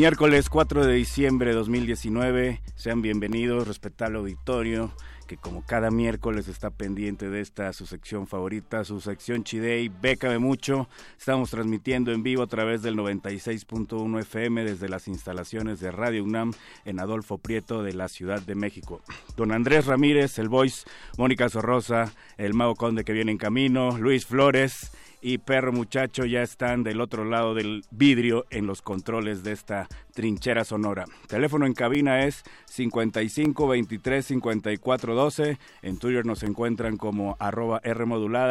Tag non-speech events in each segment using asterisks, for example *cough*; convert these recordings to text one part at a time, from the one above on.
Miércoles 4 de diciembre de 2019, sean bienvenidos, respetable auditorio, que como cada miércoles está pendiente de esta su sección favorita, su sección Chidey, Bécame Mucho. Estamos transmitiendo en vivo a través del 96.1 FM desde las instalaciones de Radio UNAM en Adolfo Prieto de la Ciudad de México. Don Andrés Ramírez, el Voice, Mónica Sorrosa, el Mago Conde que viene en camino, Luis Flores y Perro Muchacho ya están del otro lado del vidrio en los controles de esta trinchera sonora. Teléfono en cabina es 55 23 54 12. En Twitter nos encuentran como arroba R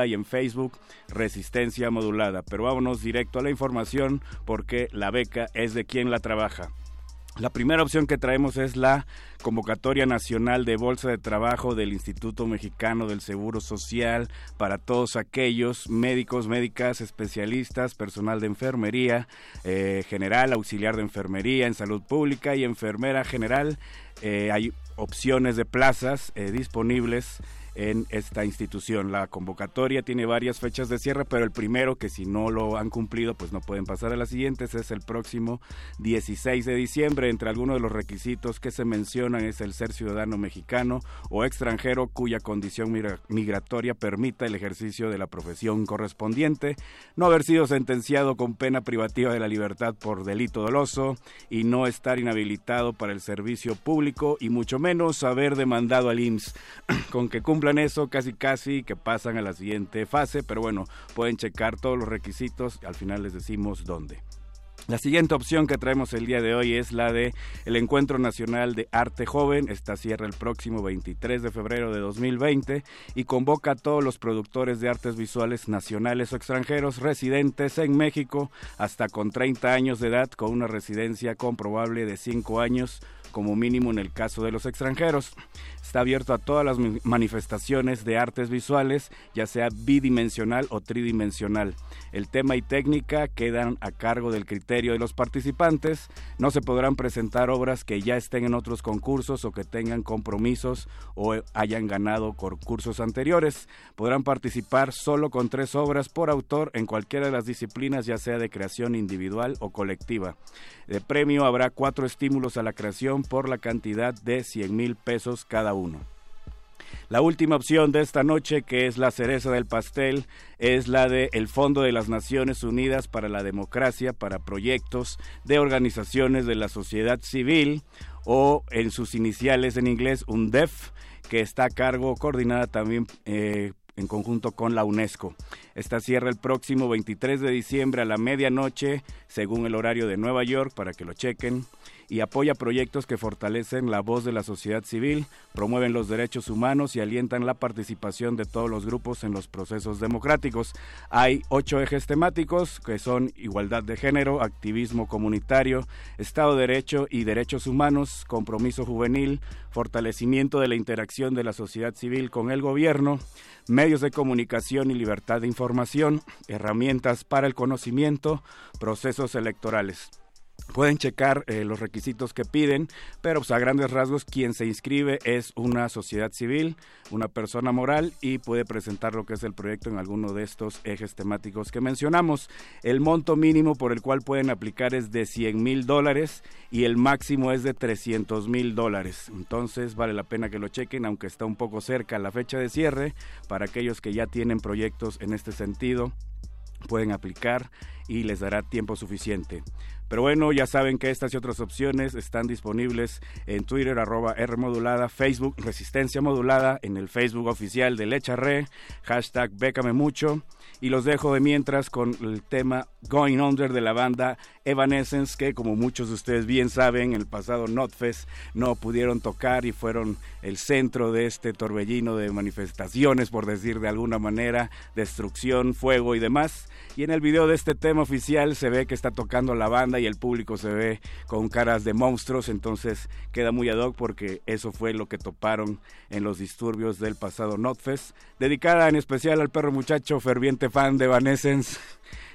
y en Facebook Resistencia modulada. Pero vámonos directo a la información porque la beca es de quien la trabaja. La primera opción que traemos es la convocatoria nacional de bolsa de trabajo del Instituto Mexicano del Seguro Social para todos aquellos médicos, médicas, especialistas, personal de enfermería eh, general, auxiliar de enfermería en salud pública y enfermera general. Eh, hay opciones de plazas eh, disponibles en esta institución. La convocatoria tiene varias fechas de cierre, pero el primero que si no lo han cumplido, pues no pueden pasar a las siguientes, es el próximo 16 de diciembre. Entre algunos de los requisitos que se mencionan es el ser ciudadano mexicano o extranjero cuya condición migratoria permita el ejercicio de la profesión correspondiente, no haber sido sentenciado con pena privativa de la libertad por delito doloso y no estar inhabilitado para el servicio público y mucho menos haber demandado al IMSS *clears throat* con que cumpla eso, casi casi que pasan a la siguiente fase, pero bueno, pueden checar todos los requisitos, al final les decimos dónde. La siguiente opción que traemos el día de hoy es la de el Encuentro Nacional de Arte Joven. Esta cierra el próximo 23 de febrero de 2020 y convoca a todos los productores de artes visuales nacionales o extranjeros residentes en México hasta con 30 años de edad con una residencia comprobable de 5 años como mínimo en el caso de los extranjeros. Está abierto a todas las manifestaciones de artes visuales, ya sea bidimensional o tridimensional. El tema y técnica quedan a cargo del criterio de los participantes. No se podrán presentar obras que ya estén en otros concursos o que tengan compromisos o hayan ganado concursos anteriores. Podrán participar solo con tres obras por autor en cualquiera de las disciplinas, ya sea de creación individual o colectiva. De premio habrá cuatro estímulos a la creación por la cantidad de 100 mil pesos cada uno. La última opción de esta noche, que es la cereza del pastel, es la de el Fondo de las Naciones Unidas para la Democracia para proyectos de organizaciones de la sociedad civil o en sus iniciales en inglés UNDEF, que está a cargo coordinada también eh, en conjunto con la UNESCO. Esta cierra el próximo 23 de diciembre a la medianoche, según el horario de Nueva York, para que lo chequen y apoya proyectos que fortalecen la voz de la sociedad civil, promueven los derechos humanos y alientan la participación de todos los grupos en los procesos democráticos. Hay ocho ejes temáticos que son igualdad de género, activismo comunitario, Estado de Derecho y derechos humanos, compromiso juvenil, fortalecimiento de la interacción de la sociedad civil con el gobierno, medios de comunicación y libertad de información, herramientas para el conocimiento, procesos electorales. Pueden checar eh, los requisitos que piden, pero pues, a grandes rasgos quien se inscribe es una sociedad civil, una persona moral y puede presentar lo que es el proyecto en alguno de estos ejes temáticos que mencionamos. El monto mínimo por el cual pueden aplicar es de 100 mil dólares y el máximo es de 300 mil dólares. Entonces vale la pena que lo chequen, aunque está un poco cerca la fecha de cierre para aquellos que ya tienen proyectos en este sentido pueden aplicar y les dará tiempo suficiente. Pero bueno, ya saben que estas y otras opciones están disponibles en Twitter, arroba R Facebook Resistencia Modulada, en el Facebook oficial de Lecharre, hashtag Bécame Mucho. Y los dejo de mientras con el tema Going Under de la banda Evanescence, que como muchos de ustedes bien saben, el pasado Notfest no pudieron tocar y fueron el centro de este torbellino de manifestaciones, por decir de alguna manera, destrucción, fuego y demás. Y en el video de este tema oficial se ve que está tocando la banda y el público se ve con caras de monstruos, entonces queda muy ad hoc porque eso fue lo que toparon en los disturbios del pasado Notfest. Dedicada en especial al perro muchacho, ferviente fan de Evanescence.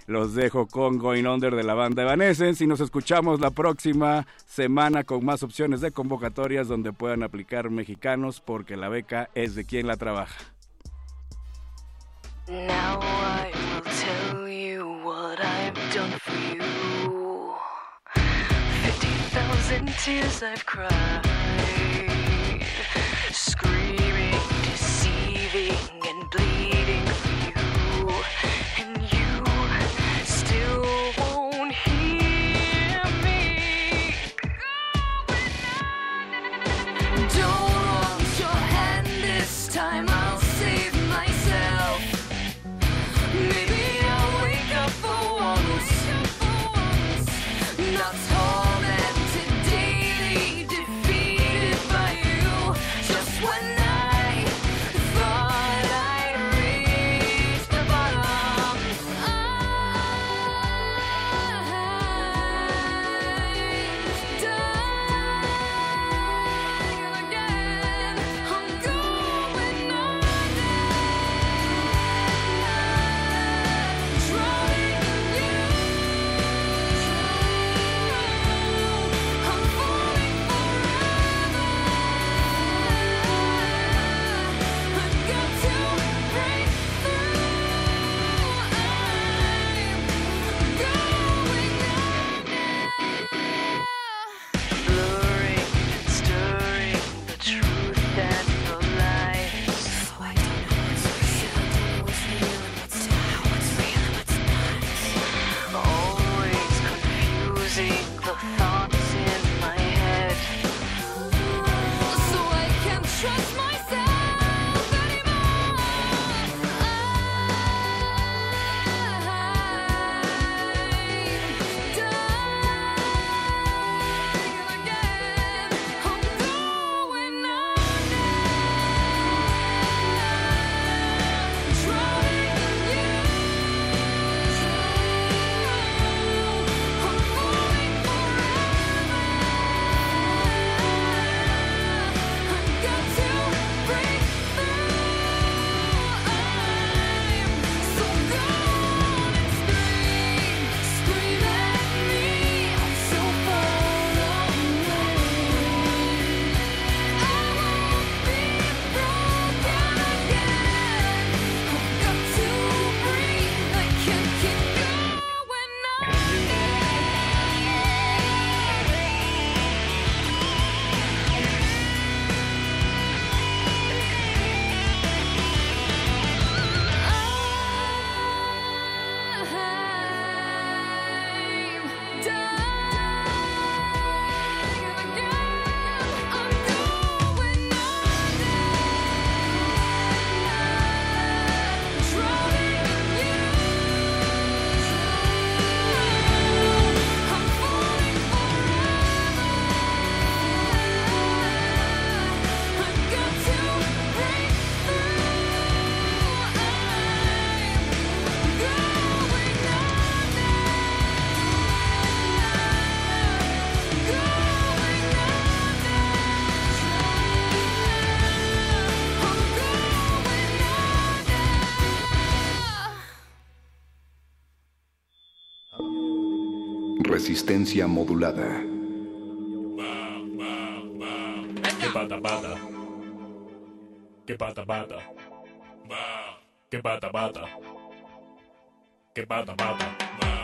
Los dejo con Going Under de la banda Evanescence y nos escuchamos la próxima semana con más opciones de convocatorias donde puedan aplicar mexicanos porque la beca es de quien la trabaja. Now I will tell you what I've done for you. Fifty thousand tears I've cried, screaming, deceiving, and bleeding Resistencia modulada. ¿Qué pata pata? ¿Qué pata pata? ¿Qué pata pata? ¿Qué pata pata?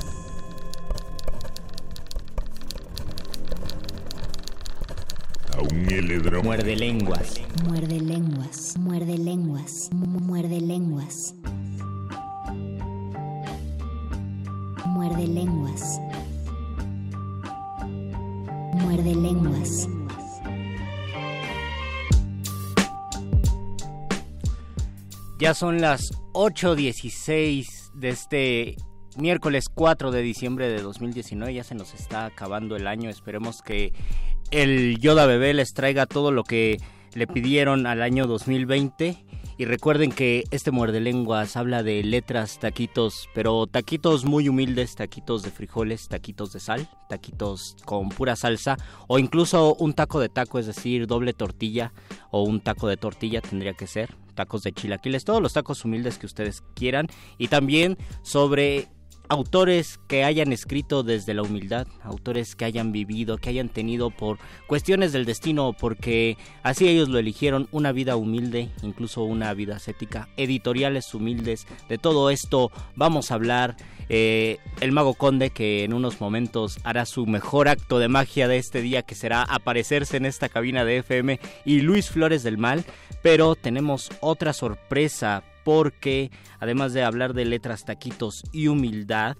Muerde lenguas. Muerde lenguas. Muerde lenguas. Muerde lenguas. Muerde lenguas. Muerde lenguas. Ya son las 8.16 de este miércoles 4 de diciembre de 2019. Ya se nos está acabando el año. Esperemos que el Yoda Bebé les traiga todo lo que le pidieron al año 2020. Y recuerden que este muerde lenguas habla de letras, taquitos, pero taquitos muy humildes, taquitos de frijoles, taquitos de sal, taquitos con pura salsa, o incluso un taco de taco, es decir, doble tortilla, o un taco de tortilla tendría que ser, tacos de chilaquiles, todos los tacos humildes que ustedes quieran, y también sobre autores que hayan escrito desde la humildad, autores que hayan vivido, que hayan tenido por cuestiones del destino, porque así ellos lo eligieron, una vida humilde, incluso una vida ascética, editoriales humildes, de todo esto vamos a hablar. Eh, el mago conde que en unos momentos hará su mejor acto de magia de este día que será aparecerse en esta cabina de FM y Luis Flores del Mal pero tenemos otra sorpresa porque además de hablar de letras, taquitos y humildad,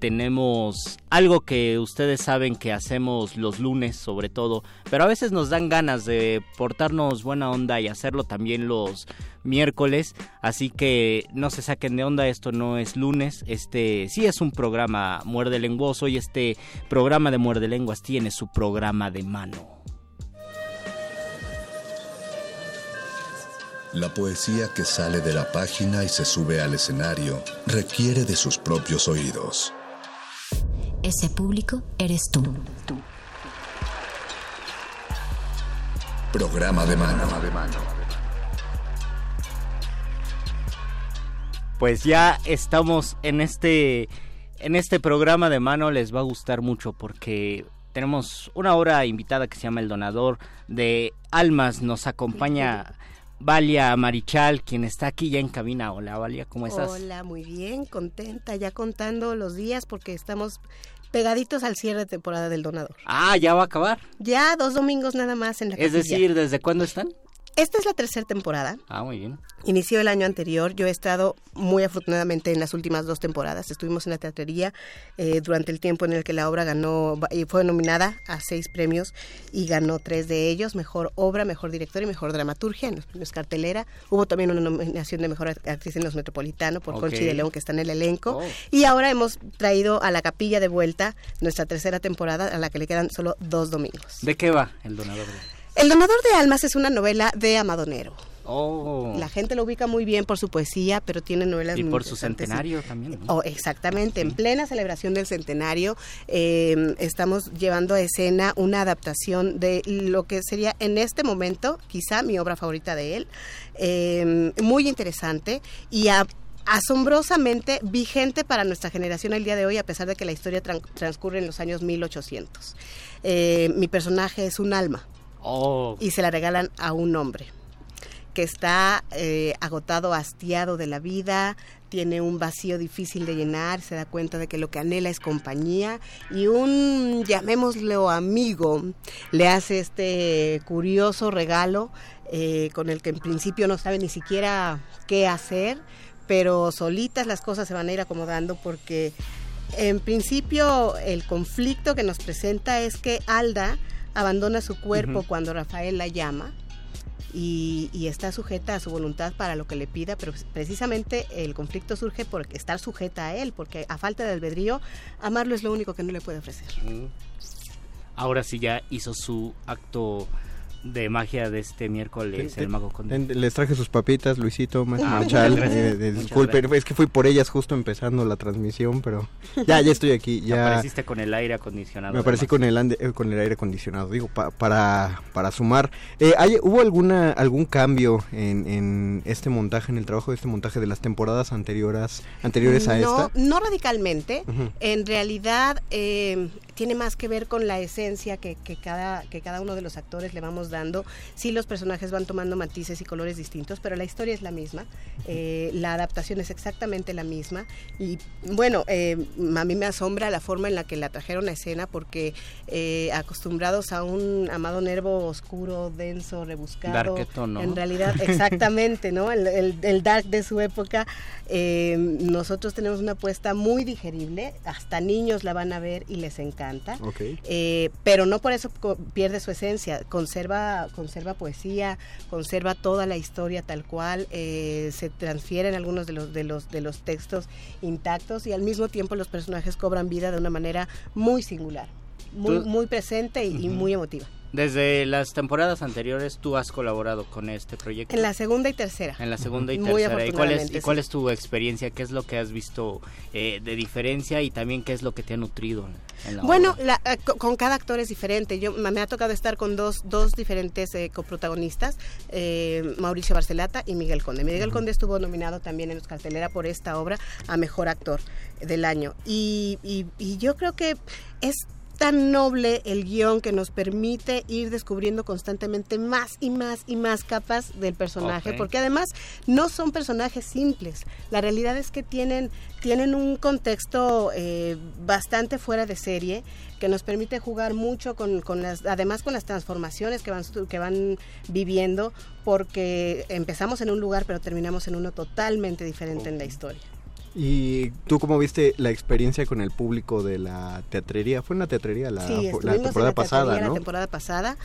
tenemos algo que ustedes saben que hacemos los lunes sobre todo, pero a veces nos dan ganas de portarnos buena onda y hacerlo también los miércoles, así que no se saquen de onda, esto no es lunes, este sí es un programa muerde lenguoso y este programa de muerde lenguas tiene su programa de mano. La poesía que sale de la página y se sube al escenario requiere de sus propios oídos. Ese público eres tú. Programa de mano. Pues ya estamos en este en este programa de mano les va a gustar mucho porque tenemos una hora invitada que se llama El Donador de Almas. Nos acompaña Valia Marichal, quien está aquí ya en cabina. Hola, Valia, ¿cómo estás? Hola, muy bien, contenta, ya contando los días porque estamos pegaditos al cierre de temporada del Donador. Ah, ya va a acabar. Ya dos domingos nada más en la Es decir, ¿desde cuándo están? Esta es la tercera temporada. Ah, muy bien. Inició el año anterior. Yo he estado muy afortunadamente en las últimas dos temporadas. Estuvimos en la teatrería eh, durante el tiempo en el que la obra ganó y fue nominada a seis premios y ganó tres de ellos: mejor obra, mejor director y mejor dramaturgia en los premios cartelera. Hubo también una nominación de mejor actriz en los Metropolitano por Conchi de León que está en el elenco. Oh. Y ahora hemos traído a la capilla de vuelta nuestra tercera temporada a la que le quedan solo dos domingos. ¿De qué va el donador? El donador de almas es una novela de Amadonero. Oh. La gente lo ubica muy bien por su poesía, pero tiene novelas y por su centenario también. Oh, exactamente, en plena celebración del centenario eh, estamos llevando a escena una adaptación de lo que sería en este momento quizá mi obra favorita de él, eh, muy interesante y asombrosamente vigente para nuestra generación el día de hoy, a pesar de que la historia transcurre en los años 1800. Eh, mi personaje es un alma Oh. Y se la regalan a un hombre que está eh, agotado, hastiado de la vida, tiene un vacío difícil de llenar, se da cuenta de que lo que anhela es compañía y un, llamémoslo amigo, le hace este curioso regalo eh, con el que en principio no sabe ni siquiera qué hacer, pero solitas las cosas se van a ir acomodando porque en principio el conflicto que nos presenta es que Alda abandona su cuerpo cuando Rafael la llama y, está sujeta a su voluntad para lo que le pida, pero precisamente el conflicto surge por estar sujeta a él, porque a falta de albedrío, amarlo es lo único que no le puede ofrecer. Ahora sí ya hizo su acto de magia de este miércoles, el Mago Conde. Les traje sus papitas, Luisito, *laughs* Marchal. Eh, disculpen, es que fui por ellas justo empezando la transmisión, pero ya, ya estoy aquí. Ya apareciste con el aire acondicionado. Me aparecí con el, eh, con el aire acondicionado, digo, para, para sumar. Eh, ¿hay, ¿Hubo alguna algún cambio en, en, este montaje, en el trabajo de este montaje de las temporadas anteriores, anteriores a esta? No radicalmente. En realidad, eh, tiene más que ver con la esencia que, cada, que cada uno de los actores le vamos dando. Sí, los personajes van tomando matices y colores distintos, pero la historia es la misma, eh, la adaptación es exactamente la misma. Y bueno, eh, a mí me asombra la forma en la que la trajeron a escena, porque eh, acostumbrados a un amado nervo oscuro, denso, rebuscado, en realidad, *laughs* exactamente, ¿no? El, el, dark de su época, nosotros tenemos una apuesta muy digerible, hasta niños la van a ver y les encanta. Eh, pero no por eso pierde su esencia, conserva, conserva poesía, conserva toda la historia tal cual, eh, se transfieren algunos de los, de, los, de los textos intactos y al mismo tiempo los personajes cobran vida de una manera muy singular, muy, muy presente y muy emotiva. Desde las temporadas anteriores tú has colaborado con este proyecto. En la segunda y tercera. En la segunda y tercera. ¿Y cuál, es, cuál es tu experiencia? ¿Qué es lo que has visto eh, de diferencia y también qué es lo que te ha nutrido? En la bueno, eh, con cada actor es diferente. Yo me ha tocado estar con dos, dos diferentes eh, coprotagonistas, Mauricio Barcelata y Miguel Conde. Miguel Conde estuvo nominado también en los cartelera por esta obra a Mejor Actor del Año. y, y yo creo que es tan noble el guion que nos permite ir descubriendo constantemente más y más y más capas del personaje, porque además no son personajes simples. La realidad es que tienen, tienen un contexto eh, bastante fuera de serie que nos permite jugar mucho con, con, las, además con las transformaciones que van, que van viviendo, porque empezamos en un lugar pero terminamos en uno totalmente diferente en la historia. ¿Y tú cómo viste la experiencia con el público de la teatrería? Fue una teatrería la, la temporada pasada, ¿no? La temporada pasada.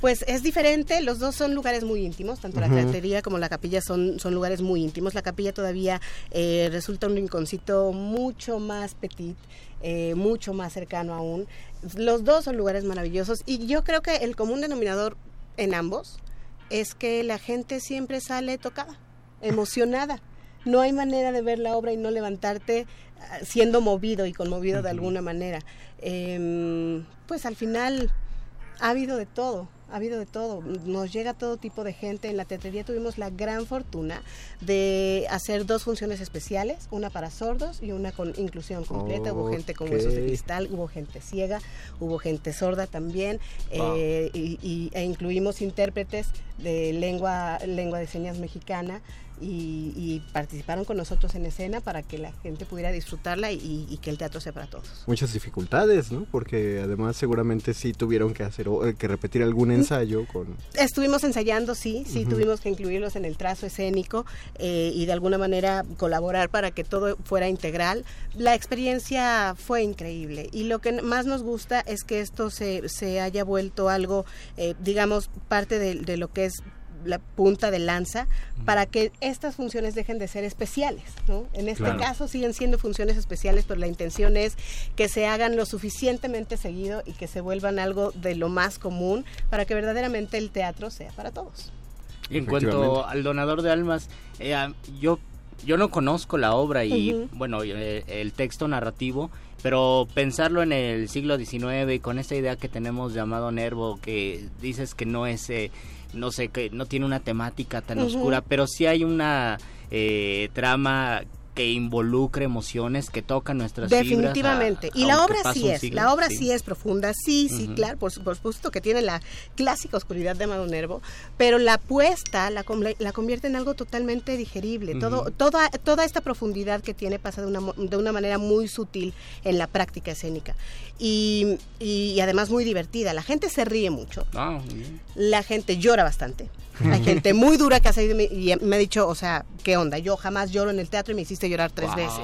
Pues es diferente, los dos son lugares muy íntimos, tanto la teatrería como la capilla son, son lugares muy íntimos. La capilla todavía eh, resulta un rinconcito mucho más petit, eh, mucho más cercano aún. Los dos son lugares maravillosos y yo creo que el común denominador en ambos es que la gente siempre sale tocada, emocionada no hay manera de ver la obra y no levantarte ah, siendo movido y conmovido de alguna manera. Em, pues al final ha habido de todo, ha habido de todo. Nos llega todo tipo de gente. En la teatrería tuvimos la gran fortuna de hacer dos funciones especiales, una para sordos y una con inclusión completa. Hubo gente con huesos de cristal, hubo gente ciega, hubo gente sorda también, eh, y, e incluimos intérpretes de lengua, lengua de señas mexicana y, participaron con nosotros en escena para que la gente pudiera disfrutarla y, que el teatro sea para todos. Muchas dificultades, ¿no? Porque además seguramente sí tuvieron que hacer eh, que repetir alguna ensayo con... Estuvimos ensayando, sí, sí, tuvimos que incluirlos en el trazo escénico eh, y de alguna manera colaborar para que todo fuera integral. La experiencia fue increíble y lo que más nos gusta es que esto se, se haya vuelto algo, eh, digamos, parte de, de lo que es la punta de lanza para que estas funciones dejen de ser especiales. ¿no? En este caso siguen siendo funciones especiales, pero la intención es que se hagan lo suficientemente seguido y que se vuelvan algo de lo más común para que verdaderamente el teatro sea para todos. en cuanto al donador de almas, eh, yo, yo no conozco la obra y, bueno, eh, el texto narrativo, pero pensarlo en el siglo XIX y con esta idea que tenemos llamado Nervo, que dices que no es... Eh, no sé, que no tiene una temática tan oscura, pero sí hay una eh, trama que involucre emociones, que tocan nuestras Definitivamente. y la obra sí es, la obra sí. es profunda, sí, sí, claro, por, supuesto que tiene la clásica oscuridad de Amado Nervo, pero la apuesta la, la convierte en algo totalmente digerible. Todo, toda, toda esta profundidad que tiene pasa de una, de una manera muy sutil en la práctica escénica. Y, y, además muy divertida. La gente se ríe mucho. Ah, la gente llora bastante. *laughs* Hay gente muy dura que ha salido y me ha dicho, o sea, ¿qué onda? Yo jamás lloro en el teatro y me hiciste llorar tres veces.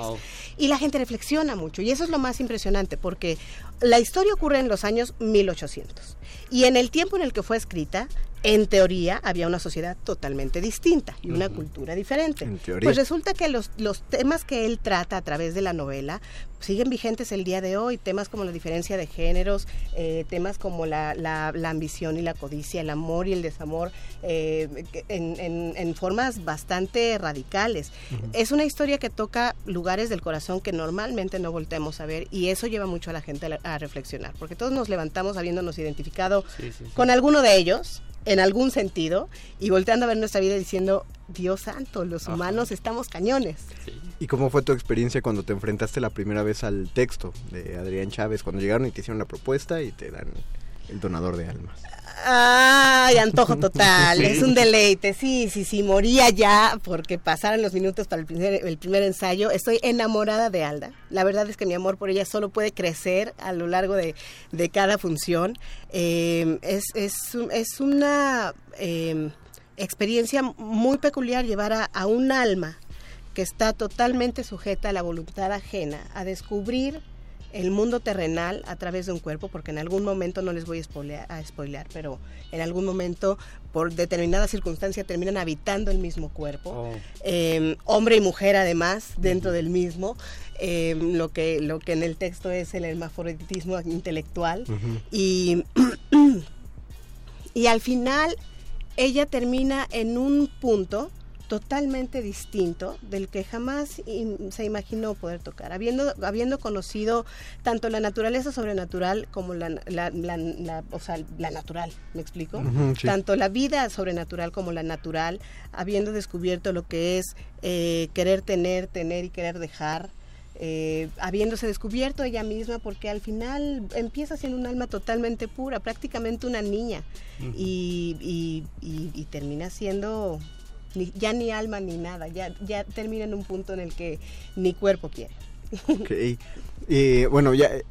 Y la gente reflexiona mucho y eso es lo más impresionante porque la historia ocurre en los años 1800 y en el tiempo en el que fue escrita, en teoría había una sociedad totalmente distinta y una cultura diferente. Pues resulta que los, los temas que él trata a través de la novela siguen vigentes el día de hoy, temas como la diferencia de géneros, eh, temas como la, la, ambición y la codicia, el amor y el desamor, eh, en, formas bastante radicales. Es una historia que toca lugares del corazón que normalmente no volteamos a ver y eso lleva mucho a la gente a, reflexionar, porque todos nos levantamos habiéndonos identificado con alguno de ellos en algún sentido y volteando a ver nuestra vida diciendo, Dios santo, los humanos estamos cañones. ¿Y cómo fue tu experiencia cuando te enfrentaste la primera vez al texto de Adrián Chávez, cuando llegaron y te hicieron la propuesta y te dan el donador de almas? Ay, antojo total, es un deleite. Sí, sí, sí, moría ya porque pasaron los minutos para el primer, el primer ensayo. Estoy enamorada de Alda. La verdad es que mi amor por ella solo puede crecer a lo largo de, cada función. Eh, es, es, es, una eh, experiencia muy peculiar llevar a, a un alma que está totalmente sujeta a la voluntad ajena a descubrir el mundo terrenal a través de un cuerpo, porque en algún momento, no les voy a spoilear, a spoilear pero en algún momento, por determinada circunstancia, terminan habitando el mismo cuerpo, oh. em, hombre y mujer además, dentro del mismo, em, lo, que, lo que en el texto es el hermafroditismo intelectual, y, *clears throat* y al final ella termina en un punto, totalmente distinto del que jamás se imaginó poder tocar, habiendo, habiendo conocido tanto la naturaleza sobrenatural como la, la, o sea, la natural, ¿me explico? Tanto la vida sobrenatural como la natural, habiendo descubierto lo que es eh, querer tener, tener y querer dejar, eh, habiéndose descubierto ella misma, porque al final empieza siendo un alma totalmente pura, prácticamente una niña, y, y, termina siendo ya ni alma ni nada, ya, ya termina en un punto en el que ni cuerpo quiere. Ok, eh, bueno, ya eh,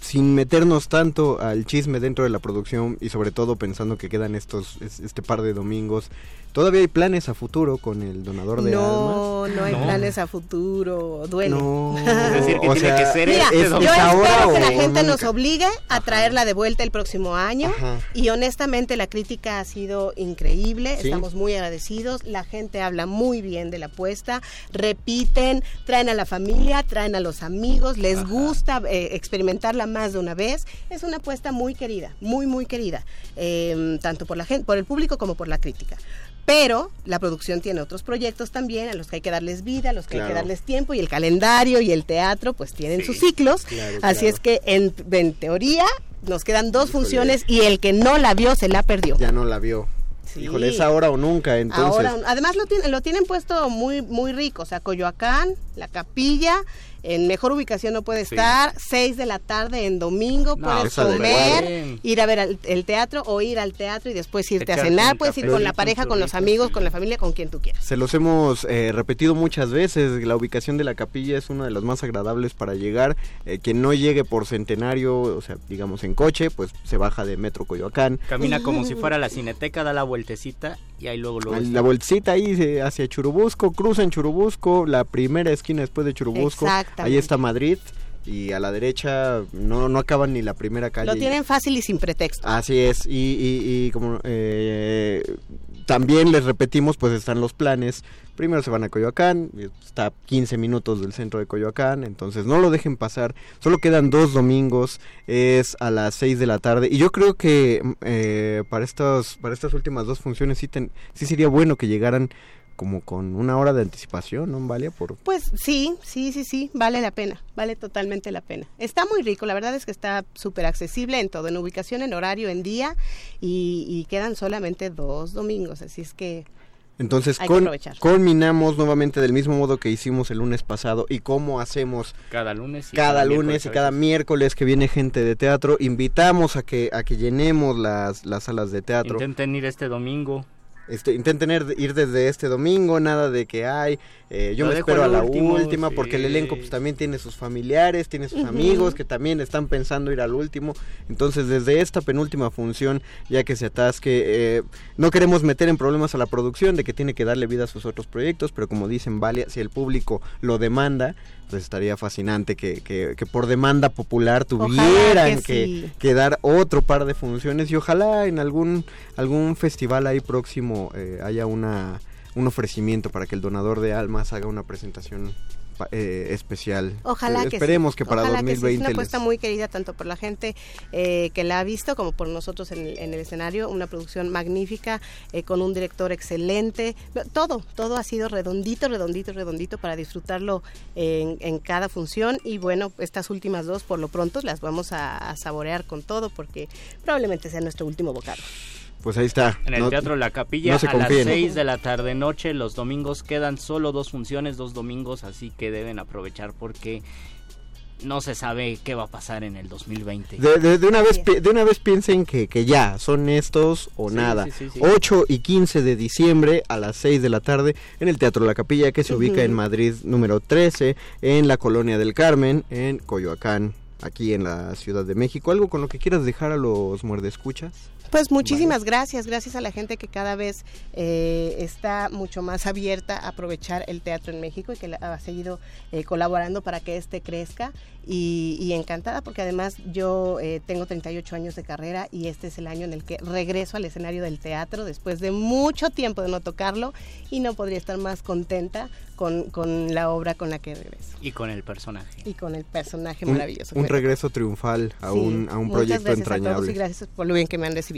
sin meternos tanto al chisme dentro de la producción y sobre todo pensando que quedan estos este par de domingos ¿Todavía hay planes a futuro con el donador de no, almas? No, no. hay planes a futuro, duele. No, *laughs* es decir, que tiene que ser Mira, este Yo espero que la gente nos obligue a traerla de vuelta el próximo año y honestamente la crítica ha sido increíble, estamos muy agradecidos, la gente habla muy bien de la apuesta, repiten, traen a la familia, traen a los amigos, les gusta eh, experimentarla más de una vez, es una apuesta muy querida, muy muy querida, eh, tanto por la gente, por el público como por la crítica. Pero la producción tiene otros proyectos también a los que hay que darles vida, a los que hay que darles tiempo y el calendario y el teatro pues tienen sus ciclos, así es que en, teoría nos quedan dos funciones y el que no la vio se la perdió. Ya no la vio. Híjole, es ahora o nunca, entonces. además lo, tienen, lo tienen puesto muy, muy rico, o sea, Coyoacán, La Capilla, en mejor ubicación no puede estar, 6 de la tarde en domingo, puedes comer, ir a ver el, teatro o ir al teatro y después irte a cenar, puedes ir con la pareja, con los amigos, con la familia, con quien tú quieras. Se los hemos eh, repetido muchas veces, la ubicación de la capilla es una de las más agradables para llegar, eh, quien no llegue por centenario, o sea, digamos en coche, pues se baja de Metro Coyoacán. Camina *laughs* como si fuera la cineteca, da la vueltecita y ahí luego luego la vueltecita ahí hacia Churubusco, cruza en Churubusco, la primera esquina después de Churubusco, ahí está Madrid y a la derecha no, no acaban ni la primera calle. Lo tienen fácil y sin pretexto. Así es, y, y, como eh, también les repetimos, pues están los planes. Primero se van a Coyoacán, está a 15 minutos del centro de Coyoacán, entonces no lo dejen pasar. Solo quedan dos domingos, es a las 6 de la tarde. Y yo creo que eh, para, estos, para estas últimas dos funciones sí, sí sería bueno que llegaran como con una hora de anticipación, ¿no, vale Por... Pues sí, sí, sí, sí, vale la pena, vale totalmente la pena. Está muy rico, la verdad es que está súper accesible en todo, en ubicación, en horario, en día, y, quedan solamente dos domingos, así es que... Entonces, con, culminamos nuevamente del mismo modo que hicimos el lunes pasado y cómo hacemos cada lunes y cada, lunes y cada miércoles que viene gente de teatro, invitamos a que a que llenemos las, las salas de teatro. Intenten ir este domingo. Este, intenten ir desde este domingo, nada de que hay, eh, yo me espero a la última porque el elenco pues también tiene sus familiares, tiene sus amigos que también están pensando ir al último, entonces desde esta penúltima función, ya que se atasque, eh, no queremos meter en problemas a la producción de que tiene que darle vida a sus otros proyectos, pero como dicen, vale, si el público lo demanda, pues estaría fascinante que, que, por demanda popular tuvieran que, dar otro par de funciones y ojalá en algún algún festival ahí próximo eh, haya una un ofrecimiento para que el donador de almas haga una presentación eh, especial. Ojalá que Esperemos que para 2020 Es una apuesta muy querida tanto por la gente eh, que la ha visto como por nosotros en, el escenario. Una producción magnífica eh, con un director excelente. Todo, todo ha sido redondito, redondito, redondito para disfrutarlo en, cada función. Y bueno, estas últimas dos por lo pronto las vamos a, a saborear con todo porque probablemente sea nuestro último bocado. Pues ahí está. En el Teatro La Capilla a las 6 de la tarde noche. Los domingos quedan solo dos funciones, dos domingos, así que deben aprovechar porque no se sabe qué va a pasar en el 2020. De, una, vez, de una vez piensen que, que ya son estos o nada. 8 y 15 de diciembre a las 6 de la tarde en el Teatro La Capilla que se ubica en Madrid número 13, en la Colonia del Carmen, en Coyoacán, aquí en la Ciudad de México. ¿Algo con lo que quieras dejar a los muerdescuchas? Pues muchísimas gracias, gracias a la gente que cada vez eh, está mucho más abierta a aprovechar el teatro en México y que ha seguido eh, colaborando para que este crezca y, encantada porque además yo eh, tengo 38 años de carrera y este es el año en el que regreso al escenario del teatro después de mucho tiempo de no tocarlo y no podría estar más contenta con, con la obra con la que regreso. Y con el personaje. Y con el personaje maravilloso. Un, regreso triunfal a un, a un proyecto entrañable. y gracias por lo bien que me han recibido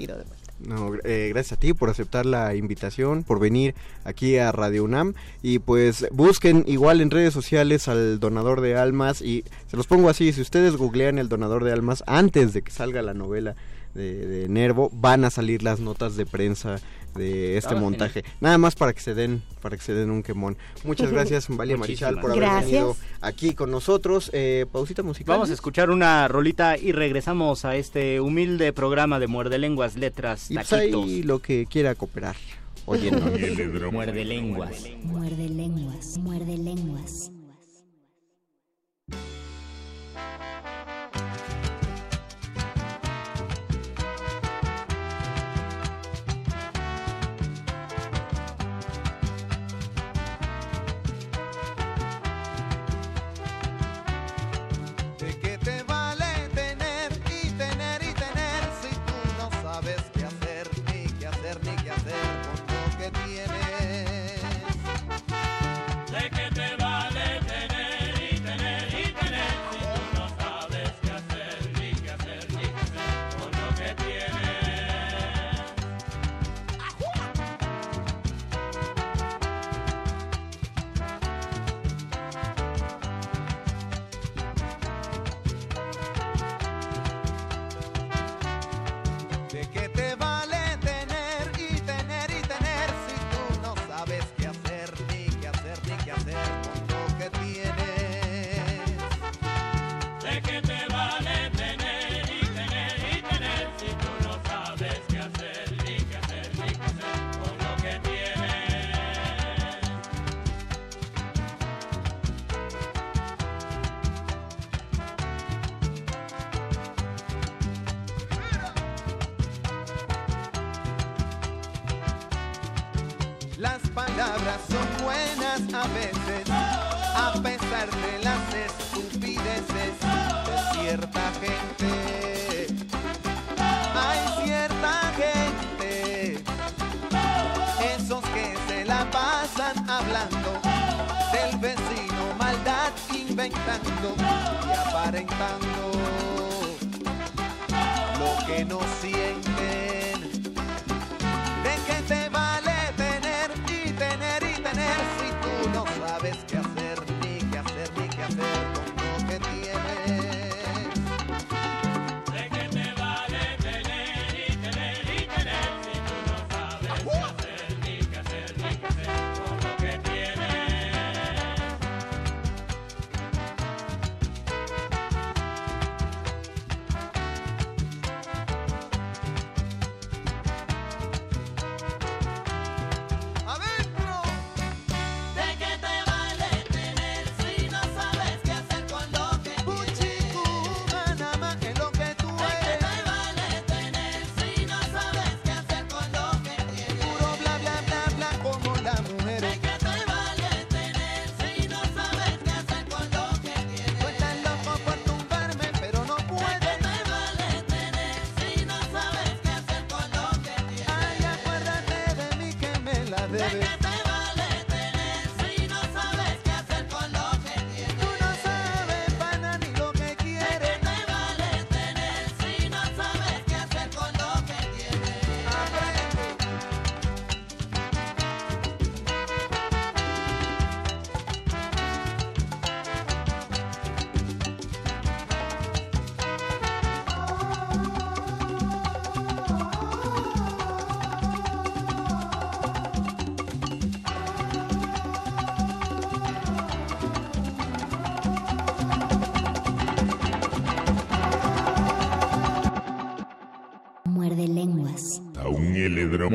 No, eh, gracias a ti por aceptar la invitación, por venir aquí a Radio UNAM. Y pues busquen igual en redes sociales al donador de almas y se los pongo así, si ustedes googlean el donador de almas antes de que salga la novela de, de Nervo, van a salir las notas de prensa de este montaje. Nada más para que se den, para que se den un quemón. Muchas gracias, Valia Marichal, por haber venido aquí con nosotros. Eh, pausita musical. Vamos a escuchar una rolita y regresamos a este humilde programa de Muerde Lenguas, Letras, y pues ahí lo que quiera cooperar. Oyendo. Muerde Lenguas. Muerde Lenguas. Muerde Lenguas.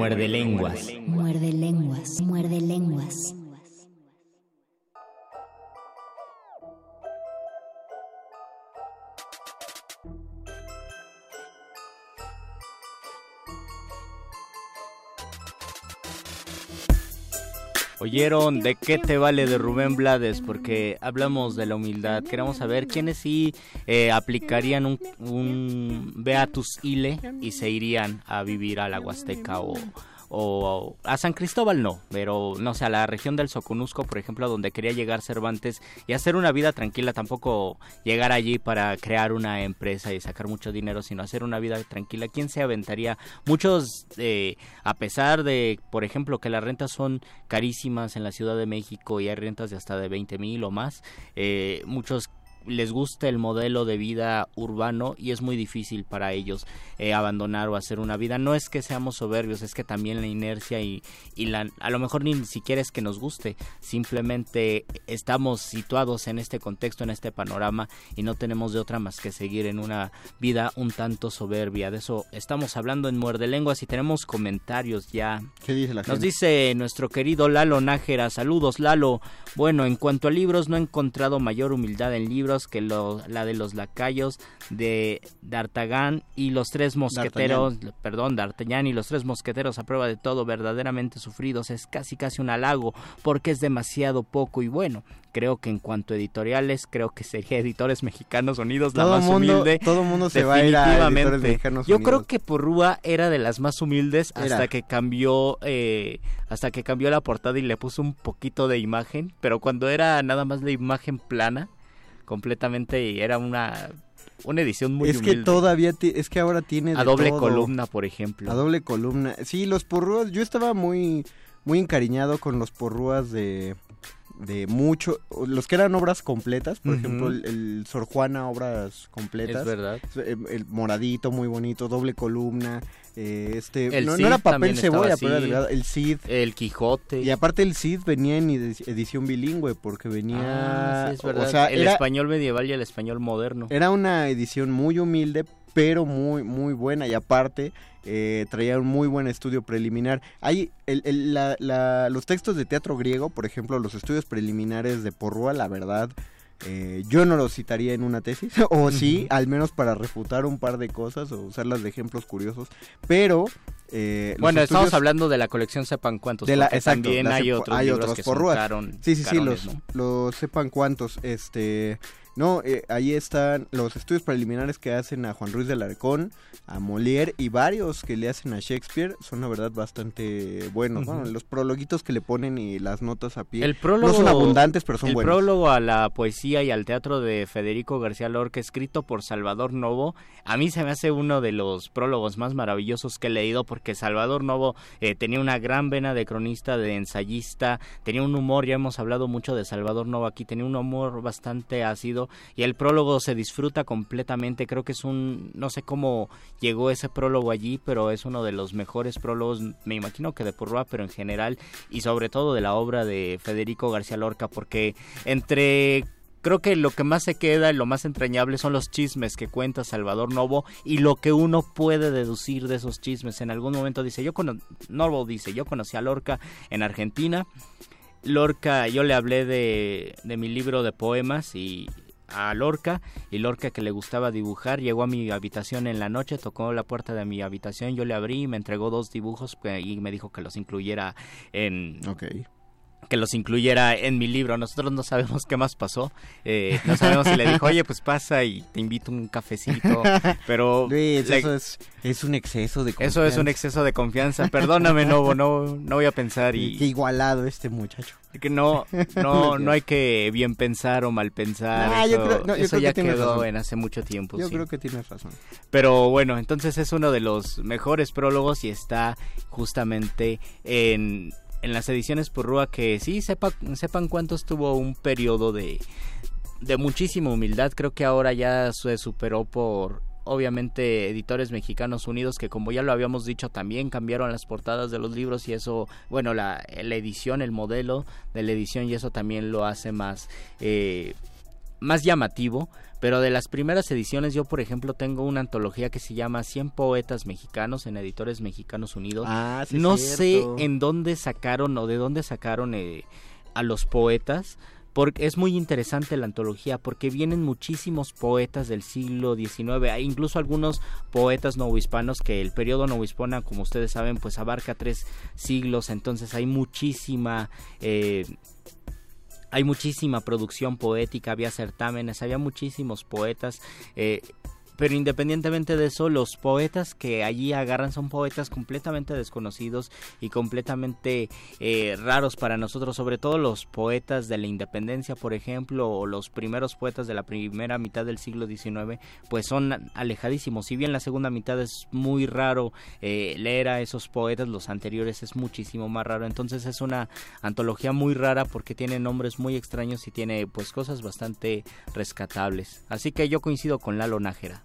Muerde lenguas. ¿Oyeron de qué te vale de Rubén Blades? Porque hablamos de la humildad. Queremos saber quiénes sí eh, aplicarían un, un Beatus Ile y se irían a vivir a la o, o a San Cristóbal no, pero no sé, a la región del Soconusco, por ejemplo, donde quería llegar Cervantes y hacer una vida tranquila, tampoco llegar allí para crear una empresa y sacar mucho dinero, sino hacer una vida tranquila. ¿Quién se aventaría? Muchos, eh, a pesar de, por ejemplo, que las rentas son carísimas en la Ciudad de México y hay rentas de hasta de 20 mil o más, eh, muchos les gusta el modelo de vida urbano y es muy difícil para ellos eh, abandonar o hacer una vida. No es que seamos soberbios, es que también la inercia y, y la, a lo mejor ni siquiera es que nos guste, simplemente estamos situados en este contexto, en este panorama y no tenemos de otra más que seguir en una vida un tanto soberbia. De eso estamos hablando en Muerde Lenguas y tenemos comentarios ya. ¿Qué dice la Nos gente? dice nuestro querido Lalo Nájera, saludos Lalo. Bueno, en cuanto a libros, no he encontrado mayor humildad en libros que lo- la de los lacayos de D'Artagnan y los tres mosqueteros, perdón, D'Artagnan y los tres mosqueteros a prueba de todo, verdaderamente sufridos. Es casi casi un halago porque es demasiado poco y bueno. Creo que en cuanto a editoriales, creo que sería *laughs* Editores Mexicanos Unidos la más mundo- humilde. todo mundo se va a ir a. Editores Mexicanos Yo Unidos. creo que Porrúa era de las más humildes Era. hasta que cambió eh, hasta que cambió la portada y le puso un poquito de imagen, pero cuando era nada más la imagen plana completamente y era una una edición muy es que todavía, es que ahora tiene de a doble todo. columna, por ejemplo. A doble columna. Sí, los porrúas, yo estaba muy, muy encariñado con los porrúas de, de mucho, los que eran obras completas, por ejemplo, el, el Sor Juana, obras completas. Es verdad. El, el moradito, muy bonito, doble columna. eh, este, El no, era papel cebolla, pero era. El Cid. El Quijote. Y aparte el Cid venía en edi- edición bilingüe, porque venía... Ah, sí, es verdad. O sea, el era, español medieval y el español moderno. era una edición muy humilde, pero muy, muy buena. Y aparte, eh, traía un muy buen estudio preliminar. Hay el, el- la- la- los textos de teatro griego, por ejemplo, los estudios preliminares de Porrúa, la verdad, eh, yo no los citaría en una tesis, *laughs* o sí, al menos para refutar un par de cosas o usarlas de ejemplos curiosos. Pero eh, Bueno, estamos hablando de la colección Sepan Cuántos, de la, porque exacto, también la hay otros hay libros otros que son caron- sí, sí, sí, los, ¿no? los sepan cuántos. Este, no, eh, ahí están los estudios preliminares que hacen a Juan Ruiz del Arcón, a Molière y varios que le hacen a Shakespeare son la verdad bastante buenos. Bueno, los prologuitos que le ponen y las notas a pie El prólogo, no son abundantes, pero son el buenos. prólogo a la poesía y al teatro de Federico García Lorca, escrito por Salvador Novo, a mí se me hace uno de los prólogos más maravillosos que he leído porque Salvador Novo eh, tenía una gran vena de cronista, de ensayista, tenía un humor, ya hemos hablado mucho de Salvador Novo aquí, tenía un humor bastante ácido y el prólogo se disfruta completamente, creo que es un, no sé cómo llegó ese prólogo allí, pero es uno de los mejores prólogos, me imagino que de Purroa, pero en general y sobre todo de la obra de Federico García Lorca, porque entre creo que lo que más se queda y lo más entrañable son los chismes que cuenta Salvador Novo y lo que uno puede deducir de esos chismes. En algún momento dice, yo cono Novo dice, yo conocí a Lorca en Argentina. Lorca, yo le hablé de, de mi libro de poemas y a Lorca y Lorca que le gustaba dibujar llegó a mi habitación en la noche tocó la puerta de mi habitación yo le abrí y me entregó dos dibujos que- y me dijo que los incluyera en que los incluyera en mi libro. Nosotros no sabemos qué más pasó. Eh, no sabemos si le dijo, oye, pues pasa y te invito un cafecito. Pero *laughs* Luis, le- eso es, es un exceso de eso es un confianza. exceso de confianza. Perdóname, Novo, no, no voy a pensar y Qué igualado este muchacho. que no, no, *laughs* no hay que bien pensar o mal pensar. Ah, yo eso creo- no, yo eso creo que ya quedó razón. en hace mucho tiempo. Yo sí. creo que tienes razón. Pero bueno, entonces es uno de los mejores prólogos y está justamente en, en las ediciones Purrúa que sí, sepa, sepan cuántos tuvo un periodo de, de muchísima humildad. Creo que ahora ya se superó por obviamente editores mexicanos unidos que como ya lo habíamos dicho también cambiaron las portadas de los libros y eso bueno la, la edición el modelo de la edición y eso también lo hace más eh, más llamativo, pero de las primeras ediciones yo por ejemplo tengo una antología que se llama 100 poetas mexicanos en Editores Mexicanos Unidos. Ah, sí, no cierto. sé en dónde sacaron o de dónde sacaron eh, a los poetas. Porque es muy interesante la antología porque vienen muchísimos poetas del siglo XIX, hay incluso algunos poetas novohispanos que el periodo novohispano, como ustedes saben, pues abarca tres siglos, entonces hay muchísima eh, hay muchísima producción poética, había certámenes, había muchísimos poetas. eh, pero independientemente de eso, los poetas que allí agarran son poetas completamente desconocidos y completamente eh, raros para nosotros, sobre todo los poetas de la independencia, por ejemplo, o los primeros poetas de la primera mitad del siglo XIX, pues son alejadísimos. Si bien la segunda mitad es muy raro eh, leer a esos poetas, los anteriores es muchísimo más raro. Entonces es una antología muy rara porque tiene nombres muy extraños y tiene pues cosas bastante rescatables. Así que yo coincido con Lalo Nájera.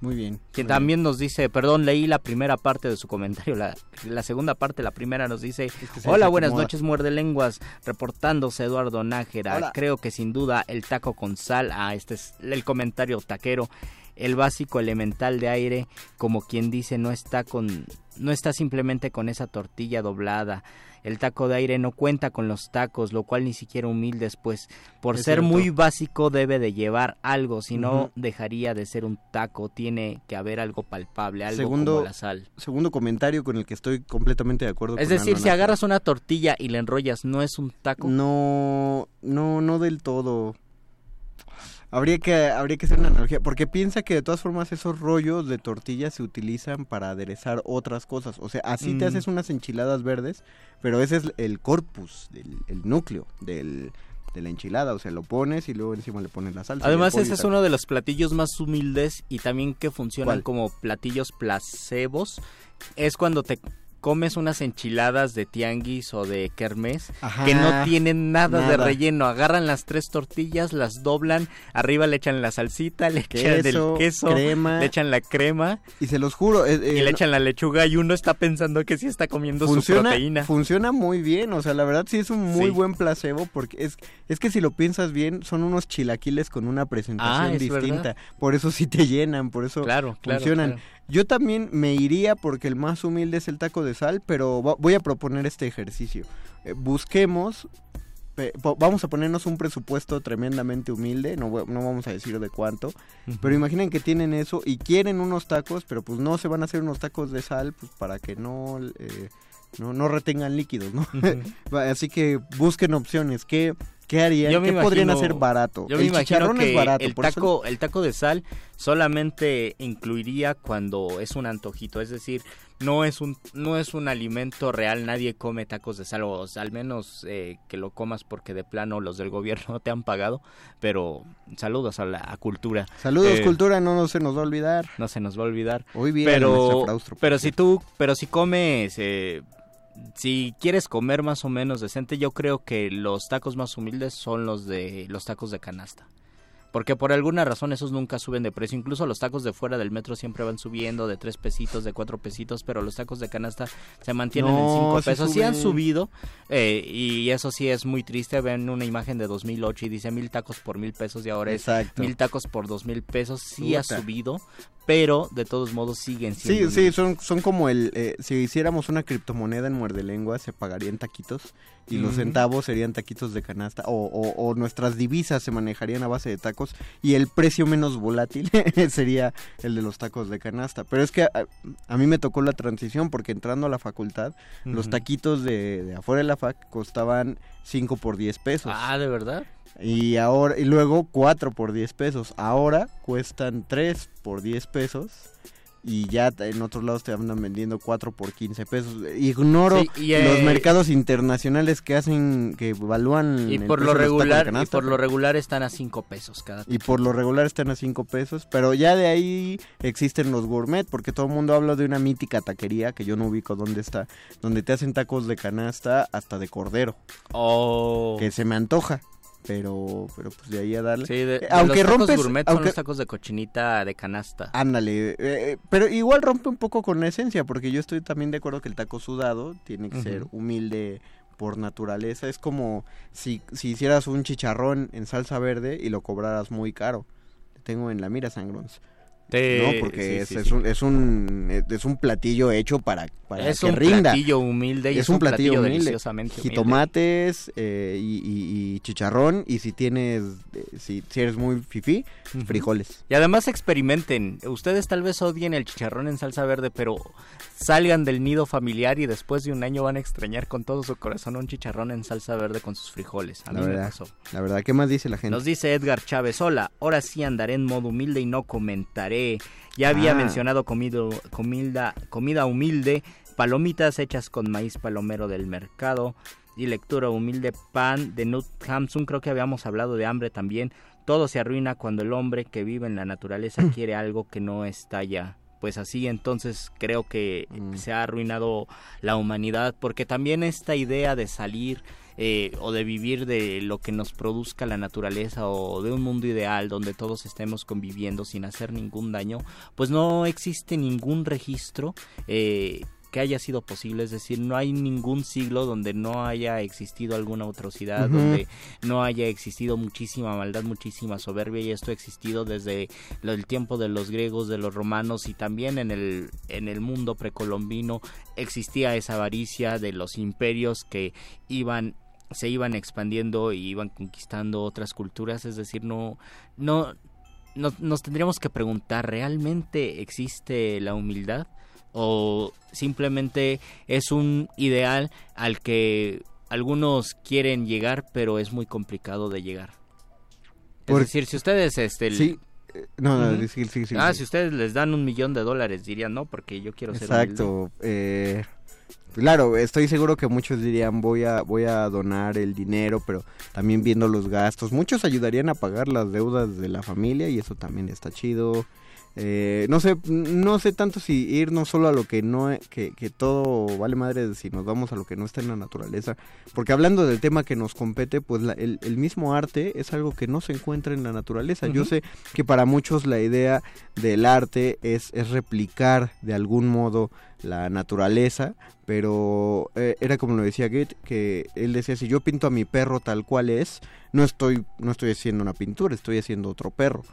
Muy bien. Que muy también nos dice, perdón, leí la primera parte de su comentario, la, la segunda parte, la primera nos dice, hola, buenas desacomoda". noches, muerde lenguas, reportándose Eduardo Nájera, Hola. creo que sin duda el taco con sal, ah, este es el comentario taquero, el básico elemental de aire, como quien dice, no está con, no está simplemente con esa tortilla doblada, el taco de aire no cuenta con los tacos, lo cual ni siquiera humildes, pues por Es ser cierto. muy básico debe de llevar algo, si no dejaría de ser un taco, tiene que haber algo palpable, algo Segundo- como la sal. Segundo comentario con el que estoy completamente de acuerdo. Es con decir, si agarras una tortilla y la enrollas, ¿no es un taco? No, no, no del todo. Habría que, habría que hacer una analogía, porque piensa que de todas formas esos rollos de tortilla se utilizan para aderezar otras cosas. O sea, así te Mm. haces unas enchiladas verdes, pero ese es el corpus, del, el núcleo del, de la enchilada. O sea, lo pones y luego encima le pones la salsa. el Además, ese es uno de los platillos más humildes y también que funcionan ¿Cuál? como platillos placebos. Es cuando te comes unas enchiladas de tianguis o de kermés Ajá, que no tienen nada, de relleno. Agarran las tres tortillas, las doblan, arriba le echan la salsita, le echan Queso, el queso, crema. le echan la crema Y se los juro. eh, y eh, le echan la lechuga y uno está pensando que sí está comiendo su proteína. funciona muy bien, o sea, la verdad sí es un muy Sí. buen placebo porque es, es que si lo piensas bien, son unos chilaquiles con una presentación Ah, distinta. verdad. Por eso sí te llenan, por eso Claro, claro, funcionan. claro. Yo también me iría porque el más humilde es el taco de sal, pero voy a proponer este ejercicio. Eh, busquemos vamos a ponernos un presupuesto tremendamente humilde, no, no vamos a decir de cuánto, pero imaginen que tienen eso y quieren unos tacos, pero pues no se van a hacer unos tacos de sal pues para que no... eh, no, no retengan líquidos, ¿no? *laughs* Así que busquen opciones. ¿Qué, qué harían? Yo me ¿Qué podrían imagino- hacer barato? Yo me el imagino chicharrón que es barato. el taco, el taco de sal solamente incluiría cuando es un antojito, es decir, no es un no es un alimento real, nadie come tacos de sal o al menos eh, que lo comas porque de plano los del gobierno *laughs* te han pagado, pero saludos a la a cultura. Saludos, Eh, cultura, no, no se nos va a olvidar. No se nos va a olvidar. Hoy nuestra pero pero si tú pero si comes eh, si quieres comer más o menos decente yo creo que los tacos más humildes son los de los tacos de canasta. Porque por alguna razón esos nunca suben de precio. Incluso los tacos de fuera del metro siempre van subiendo de tres pesitos de cuatro pesitos pero los tacos de canasta se mantienen en cinco pesos. Sí han subido eh, y eso sí es muy triste. Ven una imagen de 2008 y dice mil tacos por mil pesos y ahora Exacto. es mil tacos por dos mil pesos. Sí ha subido pero de todos modos siguen Sí, siendo sí, son, son como el... eh, si hiciéramos una criptomoneda en muerde lengua, se pagarían taquitos y los centavos serían taquitos de canasta o, o- o nuestras divisas se manejarían a base de tacos y el precio menos volátil *laughs* sería el de los tacos de canasta. Pero es que a, a mí me tocó la transición porque entrando a la facultad, los taquitos de, de afuera de la fac costaban 5 por 10 pesos. Ah, ¿de verdad? Y ahora y luego 4 por 10 pesos. Ahora cuestan 3 por 10 pesos. Y ya en otros lados te andan vendiendo 4 por 15 pesos. Ignoro Sí, y, los eh, mercados internacionales que hacen, que evalúan. Y el por lo regular, y por lo regular están a 5 pesos cada y por lo regular están a 5 pesos. Pero ya de ahí existen los gourmet, porque todo el mundo habla de una mítica taquería que yo no ubico dónde está, donde te hacen tacos de canasta hasta de cordero. Oh. Que se me antoja. Pero, pero pues de ahí a darle. Sí, de, de aunque los tacos rompes, gourmet son aunque- los tacos de cochinita de canasta. Ándale, eh, eh, pero igual rompe un poco con la esencia, porque yo estoy también de acuerdo que el taco sudado tiene que ser humilde por naturaleza. Es como si, si hicieras un chicharrón en salsa verde y lo cobraras muy caro. Te tengo en la mira, Sangrons. No, porque sí, es, sí, es un, es, un, es un platillo hecho para, para Es que un rinda. platillo humilde y es un platillo deliciosamente humilde. Jitomates eh, y, y- y chicharrón. Y si tienes, eh, si, si eres muy fifí, frijoles. Y además experimenten. Ustedes tal vez odien el chicharrón en salsa verde, pero salgan del nido familiar y después de un año van a extrañar con todo su corazón un chicharrón en salsa verde con sus frijoles. A La mí me verdad, pasó. la verdad, ¿qué más dice la gente? Nos dice Edgar Chávez, hola, ahora sí andaré en modo humilde y no comentaré. Ya había Ah. mencionado comido, comida, comida humilde, palomitas hechas con maíz palomero del mercado y lectura humilde, pan de Nut Hamsun, creo que habíamos hablado de hambre también. Todo se arruina cuando el hombre que vive en la naturaleza *laughs* quiere algo que no está ya. Pues así entonces creo que se ha arruinado la humanidad porque también esta idea de salir eh, o de vivir de lo que nos produzca la naturaleza o de un mundo ideal donde todos estemos conviviendo sin hacer ningún daño, pues no existe ningún registro eh, que haya sido posible, es decir, no hay ningún siglo donde no haya existido alguna atrocidad, donde no haya existido muchísima maldad, muchísima soberbia y esto ha existido desde el tiempo de los griegos, de los romanos y también en el en el mundo precolombino existía esa avaricia de los imperios que iban se iban expandiendo y iban conquistando otras culturas, es decir, no no no- nos tendríamos que preguntar, ¿realmente existe la humildad? ¿O simplemente es un ideal al que algunos quieren llegar, pero es muy complicado de llegar? Es decir, si ustedes... Este, el- Sí, eh, no, no, sí, sí, sí, ah, si ustedes les dan un millón de dólares, dirían, no, porque yo quiero ser humilde". Exacto. eh, claro, estoy seguro que muchos dirían voy a voy a donar el dinero, pero también viendo los gastos. Muchos ayudarían a pagar las deudas de la familia y eso también está chido. Eh, no sé, no sé tanto si irnos solo a lo que no, que, que todo vale madre si nos vamos a lo que no está en la naturaleza. Porque hablando del tema que nos compete, pues la- el, el mismo arte es algo que no se encuentra en la naturaleza. Yo sé que para muchos la idea del arte es, es replicar de algún modo la naturaleza, pero eh, era como lo decía Goethe, que él decía, si yo pinto a mi perro tal cual es, no estoy, no estoy haciendo una pintura, estoy haciendo otro perro.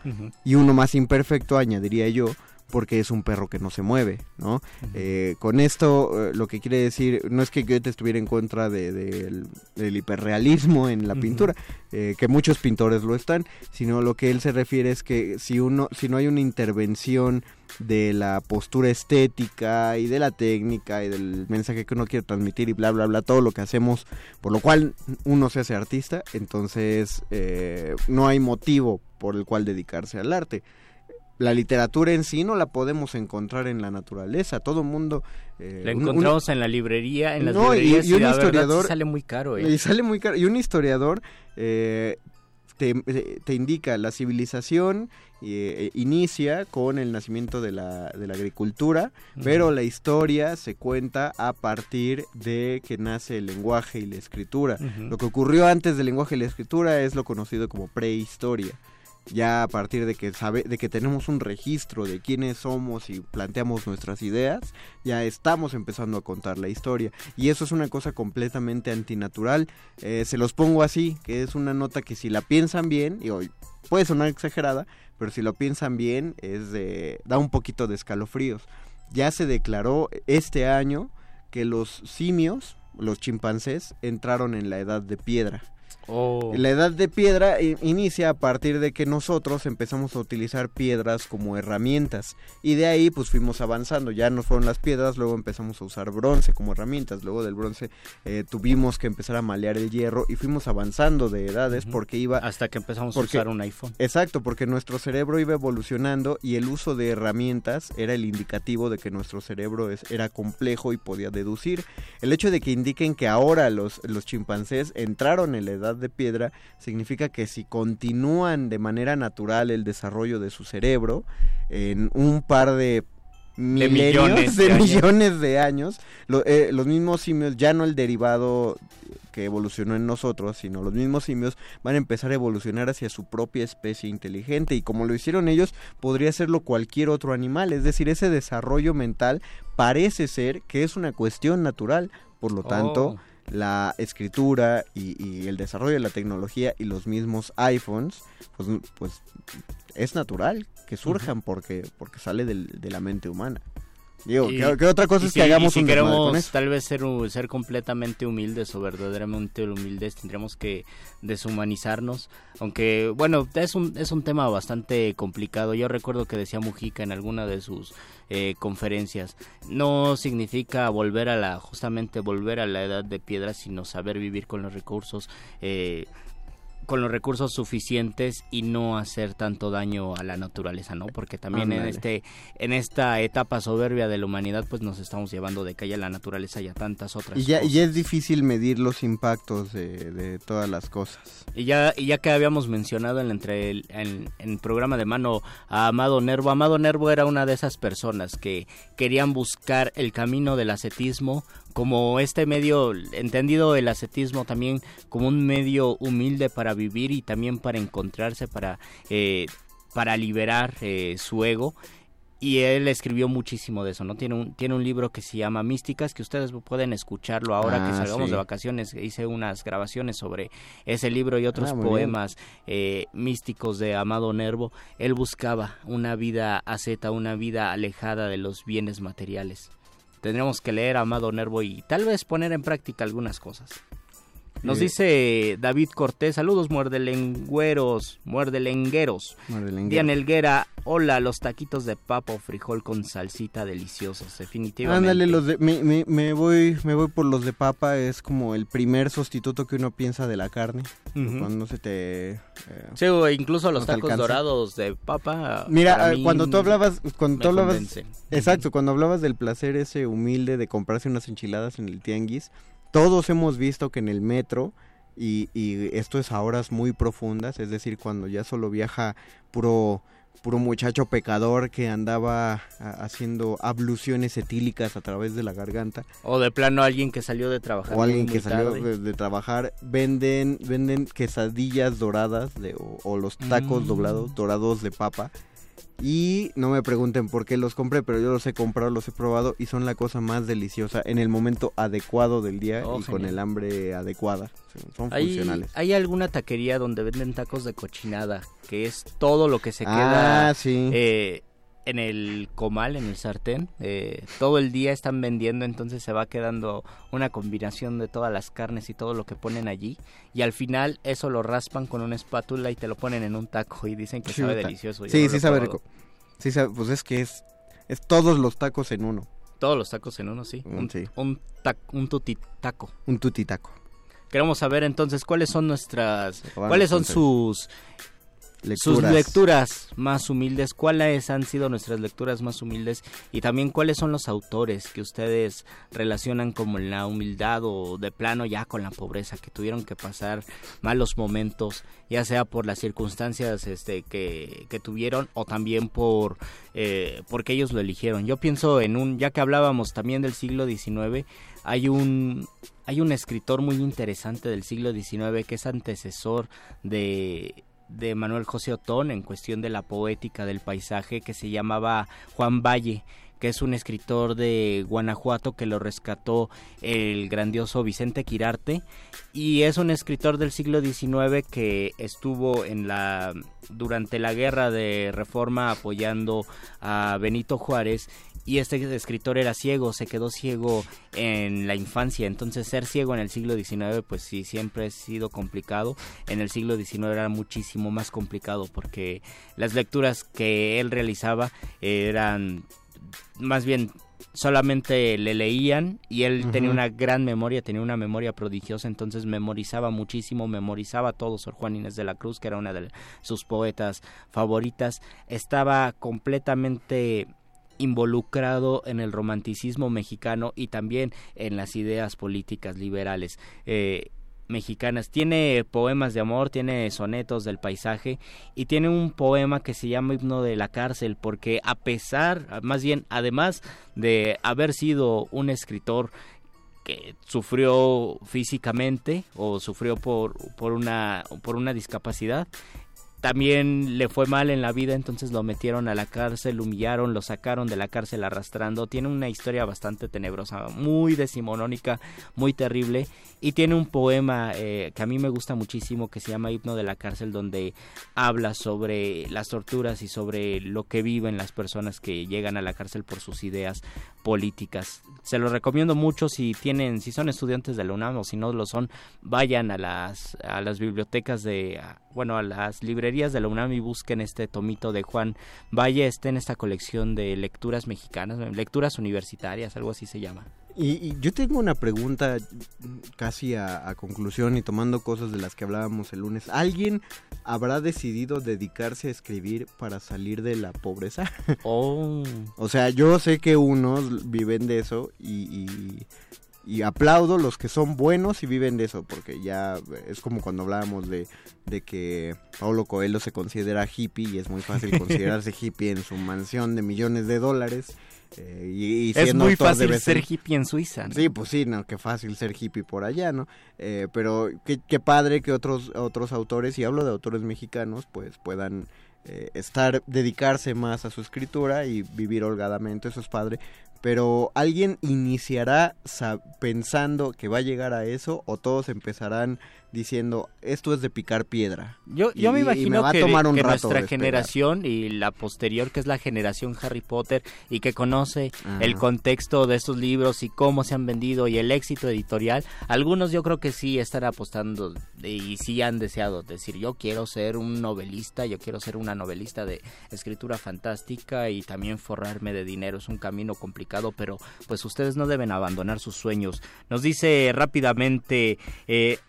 Y uno más imperfecto, añadiría yo, porque es un perro que no se mueve, ¿no? Eh, con esto, eh, lo que quiere decir, no es que Goethe estuviera en contra de- del- del hiperrealismo en la pintura, eh, que muchos pintores lo están, sino lo que él se refiere es que si uno, si no hay una intervención de la postura estética y de la técnica y del mensaje que uno quiere transmitir y bla bla bla todo lo que hacemos por lo cual uno se hace artista entonces eh, no hay motivo por el cual dedicarse al arte la literatura en sí no la podemos encontrar en la naturaleza todo mundo eh, La un- un- encontramos en la librería, en las no, librerías y, y, un la verdad sí historiador sale muy caro, ¿eh? y sale muy caro y un historiador eh, te, te indica la civilización eh, inicia con el nacimiento de la, de la agricultura, pero la historia se cuenta a partir de que nace el lenguaje y la escritura. Lo que ocurrió antes del lenguaje y la escritura es lo conocido como prehistoria. Ya a partir de que sabe, de que tenemos un registro de quiénes somos y planteamos nuestras ideas, ya estamos empezando a contar la historia. Y eso es una cosa completamente antinatural. Eh, se los pongo así, que es una nota que si la piensan bien, y hoy puede sonar exagerada, pero si lo piensan bien, es de, da un poquito de escalofríos. Ya se declaró este año que los simios, los chimpancés, entraron en la edad de piedra. Oh. La edad de piedra i- inicia a partir de que nosotros empezamos a utilizar piedras como herramientas y de ahí pues fuimos avanzando, ya no fueron las piedras, luego empezamos a usar bronce como herramientas, luego del bronce eh, tuvimos que empezar a malear el hierro y fuimos avanzando de edades porque iba... Hasta que empezamos porque- a usar un iPhone. Exacto, porque nuestro cerebro iba evolucionando y el uso de herramientas era el indicativo de que nuestro cerebro es- era complejo y podía deducir. El hecho de que indiquen que ahora los, los chimpancés entraron en la edad de piedra significa que si continúan de manera natural el desarrollo de su cerebro en un par de milenios, millones de, millones de años, lo- eh, los mismos simios, ya no el derivado que evolucionó en nosotros, sino los mismos simios van a empezar a evolucionar hacia su propia especie inteligente. Y como lo hicieron ellos, podría hacerlo cualquier otro animal, es decir, ese desarrollo mental parece ser que es una cuestión natural, por lo tanto, Oh. La escritura y, y el desarrollo de la tecnología y los mismos iPhones, pues, pues es natural que surjan porque, porque sale del- de la mente humana. Digo, Y- ¿qué, qué otra cosa es si- que hagamos si un desmadre queremos tal vez ser, ser completamente humildes o verdaderamente humildes, tendríamos que deshumanizarnos. Aunque, bueno, es un, es un tema bastante complicado. Yo recuerdo que decía Mujica en alguna de sus eh, conferencias, no significa volver a la, justamente volver a la edad de piedra, sino saber vivir con los recursos. eh, con los recursos suficientes y no hacer tanto daño a la naturaleza, ¿no? Porque también en este en esta etapa soberbia de la humanidad pues nos estamos llevando de calle a la naturaleza y a tantas otras Y ya, y cosas. ya es difícil medir los impactos de, de todas las cosas. Y ya, y ya que habíamos mencionado en, entre el, en, en el programa de mano a Amado Nervo, Amado Nervo era una de esas personas que querían buscar el camino del ascetismo como este medio, entendido el ascetismo también como un medio humilde para vivir y también para encontrarse, para, eh, para liberar eh, su ego. Y él escribió muchísimo de eso, ¿no? Tiene un, tiene un libro que se llama Místicas, que ustedes pueden escucharlo ahora que Ah, salgamos sí. de vacaciones. Hice unas grabaciones sobre ese libro y otros Ah, poemas eh, místicos de Amado Nervo. Él buscaba una vida asceta, una vida alejada de los bienes materiales. Tendremos que leer a Amado Nervo y tal vez poner en práctica algunas cosas. Nos dice David Cortés, saludos muerdelengüeros, muerdelengueros. Muerdelenguero. Diana Elguera, hola, los taquitos de papa o frijol con salsita deliciosos, definitivamente. Ándale, los de, me, me- me voy, me voy por los de papa, es como el primer sustituto que uno piensa de la carne. Cuando se te... eh, Sí, o incluso los tacos alcanza. dorados de papa. Mira, ah, cuando tú hablabas, cuando tú hablabas, exacto, cuando hablabas del placer ese humilde de comprarse unas enchiladas en el tianguis, todos hemos visto que en el metro y, y esto es a horas muy profundas, es decir, cuando ya solo viaja puro puro muchacho pecador que andaba haciendo abluciones etílicas a través de la garganta O de plano alguien que salió de trabajar. o alguien muy, que salió de trabajar venden venden quesadillas doradas de, o, o los tacos Mm. doblados dorados de papa y no me pregunten por qué los compré pero yo los he comprado los he probado y son la cosa más deliciosa en el momento adecuado del día Oh, y con el hambre adecuada son, son ¿Hay, funcionales ¿Hay alguna taquería donde venden tacos de cochinada? Que es todo lo que se Ah, queda sí. eh, en el comal, en el sartén. eh, todo el día están vendiendo, entonces se va quedando una combinación de todas las carnes y todo lo que ponen allí. Y al final eso lo raspan con una espátula y te lo ponen en un taco y dicen que sabe delicioso. Yo Sí, no sí sabe rico. Sí sabe- pues es que es, es todos los tacos en uno. Todos los tacos en uno, sí. Mm, Un, sí. un, tac- un tutitaco. Un tutitaco. Queremos saber entonces cuáles son nuestras, cuáles son contar. Sus sus Lecturas. más humildes, cuáles han sido nuestras lecturas más humildes y también cuáles son los autores que ustedes relacionan como la humildad o de plano ya con la pobreza, que tuvieron que pasar malos momentos, ya sea por las circunstancias este, que, que tuvieron o también por eh, porque ellos lo eligieron. Yo pienso en un, ya que hablábamos también del siglo XIX, hay un hay un escritor muy interesante del siglo XIX que es antecesor de de Manuel José Otón en cuestión de la poética del paisaje que se llamaba Juan Valle que es un escritor de Guanajuato que lo rescató el grandioso Vicente Quirarte. Y es un escritor del siglo XIX que estuvo en la durante la guerra de reforma apoyando a Benito Juárez y este escritor era ciego, se quedó ciego en la infancia, entonces ser ciego en el siglo XIX pues sí siempre ha sido complicado, en el siglo XIX era muchísimo más complicado porque las lecturas que él realizaba eran más bien solamente le leían y él tenía una gran memoria, tenía una memoria prodigiosa, entonces memorizaba muchísimo, memorizaba todo Sor Juan Inés de la Cruz, que era una de sus poetas favoritas, estaba completamente involucrado en el romanticismo mexicano y también en las ideas políticas liberales. Eh, mexicanas. Tiene poemas de amor, tiene sonetos del paisaje y tiene un poema que se llama Himno de la cárcel porque a pesar, más bien, además de haber sido un escritor que sufrió físicamente o sufrió por, por, una, por una discapacidad, también le fue mal en la vida, entonces lo metieron a la cárcel, lo humillaron, lo sacaron de la cárcel arrastrando. Tiene una historia bastante tenebrosa, muy decimonónica, muy terrible. Y tiene un poema eh, que a mí me gusta muchísimo que se llama Himno de la cárcel, donde habla sobre las torturas y sobre lo que viven las personas que llegan a la cárcel por sus ideas políticas. Se lo recomiendo mucho si tienen, si son estudiantes de la UNAM o si no lo son, vayan a las, a las bibliotecas de, bueno, a las librerías de la UNAM y busquen este tomito de Juan Valle, está en esta colección de lecturas mexicanas, lecturas universitarias, algo así se llama. Y, y yo tengo una pregunta casi a, a conclusión y tomando cosas de las que hablábamos el lunes. ¿Alguien habrá decidido dedicarse a escribir para salir de la pobreza? Oh. *laughs* O sea, yo sé que unos viven de eso y, y, y aplaudo los que son buenos y viven de eso, porque ya es como cuando hablábamos de, de que Paulo Coelho se considera hippie y es muy fácil *laughs* considerarse hippie en su mansión de millones de dólares. eh, y, y Es siendo muy fácil ser hippie en Suiza. ¿no? Sí, pues sí, no, qué fácil ser hippie por allá, ¿no? Eh, pero qué, qué padre que otros otros autores, y hablo de autores mexicanos, pues puedan eh, estar, dedicarse más a su escritura y vivir holgadamente, eso es padre. Pero alguien iniciará sa- pensando que va a llegar a eso o todos empezarán diciendo esto es de picar piedra. Yo, yo me y- imagino va a que, tomar un que rato nuestra generación y la posterior, que es la generación Harry Potter y que conoce Ajá. el contexto de estos libros y cómo se han vendido y el éxito editorial, algunos yo creo que sí están apostando y sí han deseado decir yo quiero ser un novelista, yo quiero ser una novelista de escritura fantástica y también forrarme de dinero. Es un camino complicado, pero pues ustedes no deben abandonar sus sueños. Nos dice rápidamente... Eh,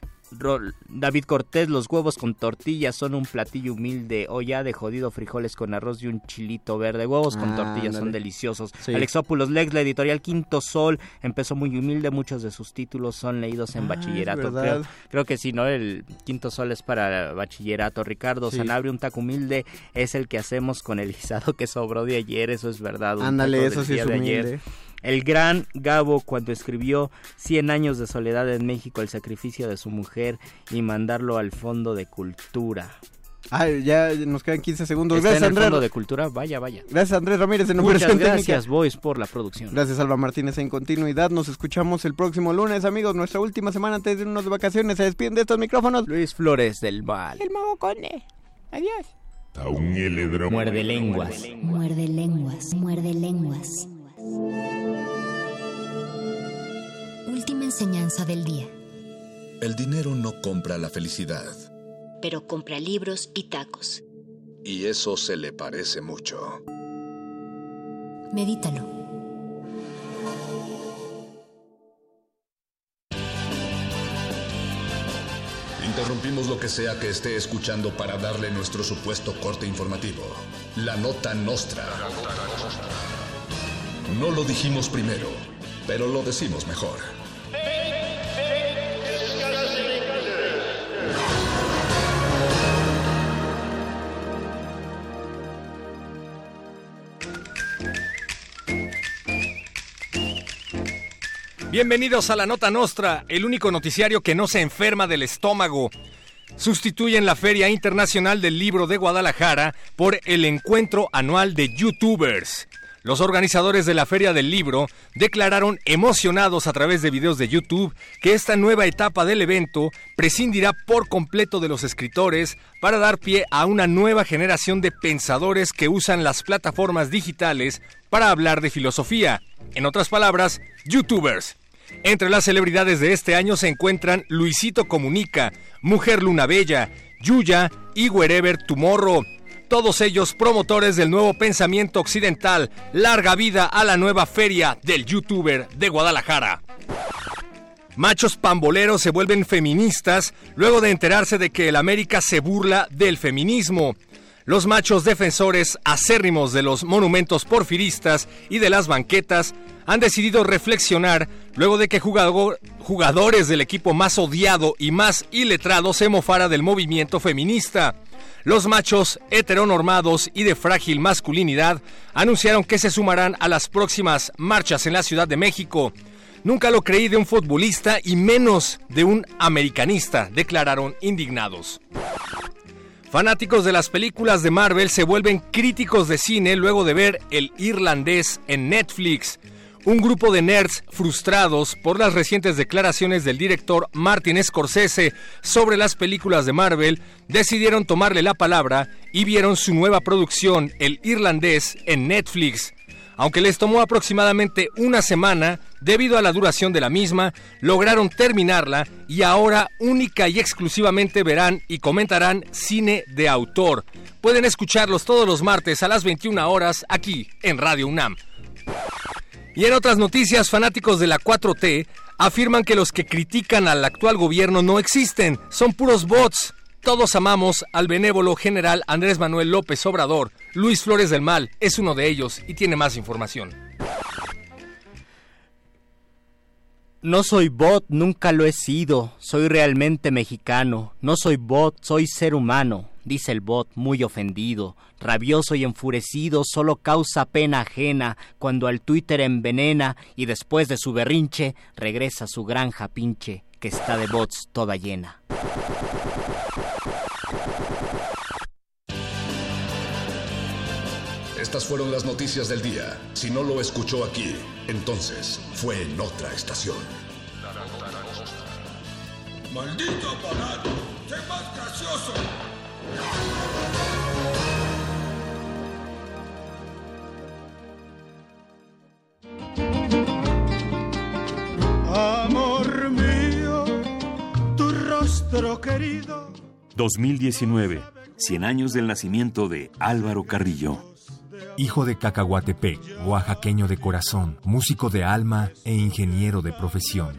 David Cortés, los huevos con tortillas son un platillo humilde o ya de jodido frijoles con arroz y un chilito verde. Huevos con Ah, tortillas son deliciosos. Sí. Alexópulos Lex, la editorial Quinto Sol, empezó muy humilde. Muchos de sus títulos son leídos en Ah, bachillerato. Creo, creo que sí, ¿no? El Quinto Sol es para bachillerato. Ricardo Sí. Sanabria, un taco humilde es el que hacemos con el guisado que sobró de ayer. Eso es verdad. Ándale, eso sí es día de ayer. El gran Gabo cuando escribió Cien años de soledad en México, el sacrificio de su mujer y mandarlo al Fondo de Cultura. Ah, ya nos quedan 15 segundos. ¿Está Gracias, en el Andrés. Fondo de Cultura? Vaya, vaya. Gracias, Andrés Ramírez en Muchas Operación Técnica. gracias, Boys, por la producción. Gracias, Alba Martínez, en continuidad. Nos escuchamos el próximo lunes, amigos. Nuestra última semana antes de irnos de vacaciones. Se despiden de estos micrófonos. Luis Flores del Val. El Mago Conde. Adiós. Muerde lenguas. Muerde lenguas, muerde lenguas. Última enseñanza del día. El dinero no compra la felicidad. Pero compra libros y tacos. Y eso se le parece mucho. Medítalo. Interrumpimos lo que sea que esté escuchando para darle nuestro supuesto corte informativo. La nota nostra. No lo dijimos primero, pero lo decimos mejor. Bienvenidos a la Nota Nostra, el único noticiario que no se enferma del estómago. Sustituyen la Feria Internacional del Libro de Guadalajara por el Encuentro Anual de YouTubers. Los organizadores de la Feria del Libro declararon emocionados a través de videos de YouTube que esta nueva etapa del evento prescindirá por completo de los escritores para dar pie a una nueva generación de pensadores que usan las plataformas digitales para hablar de filosofía. En otras palabras, YouTubers. Entre las celebridades de este año se encuentran Luisito Comunica, Mujer Luna Bella, Yuya y Wherever Tomorrow. Todos ellos promotores del nuevo pensamiento occidental. Larga vida a la nueva feria del youtuber de Guadalajara. Machos pamboleros se vuelven feministas luego de enterarse de que el América se burla del feminismo. Los machos defensores acérrimos de los monumentos porfiristas y de las banquetas han decidido reflexionar luego de que jugador- jugadores del equipo más odiado y más iletrado se mofara del movimiento feminista. Los machos heteronormados y de frágil masculinidad anunciaron que se sumarán a las próximas marchas en la Ciudad de México. Nunca lo creí de un futbolista y menos de un americanista, declararon indignados. Fanáticos de las películas de Marvel se vuelven críticos de cine luego de ver El Irlandés en Netflix. Un grupo de nerds frustrados por las recientes declaraciones del director Martin Scorsese sobre las películas de Marvel decidieron tomarle la palabra y vieron su nueva producción El Irlandés en Netflix. Aunque les tomó aproximadamente una semana, debido a la duración de la misma, lograron terminarla y ahora única y exclusivamente verán y comentarán cine de autor. Pueden escucharlos todos los martes a las 21 horas aquí en Radio UNAM. Y en otras noticias, fanáticos de la 4T afirman que los que critican al actual gobierno no existen, son puros bots. Todos amamos al benévolo general Andrés Manuel López Obrador. Luis Flores del Mal es uno de ellos y tiene más información. No soy bot, nunca lo he sido. Soy realmente mexicano. No soy bot, soy ser humano. Dice el bot muy ofendido, rabioso y enfurecido, solo causa pena ajena cuando al Twitter envenena y después de su berrinche regresa a su granja pinche que está de bots toda llena. Estas fueron las noticias del día. Si no lo escuchó aquí, entonces fue en otra estación. ¡Maldito aparato! ¡Sé más gracioso! Amor mío, rostro querido. 2019, 100 años del nacimiento de Álvaro Carrillo. Hijo de Cacahuatepec, oaxaqueño de corazón, músico de alma e ingeniero de profesión.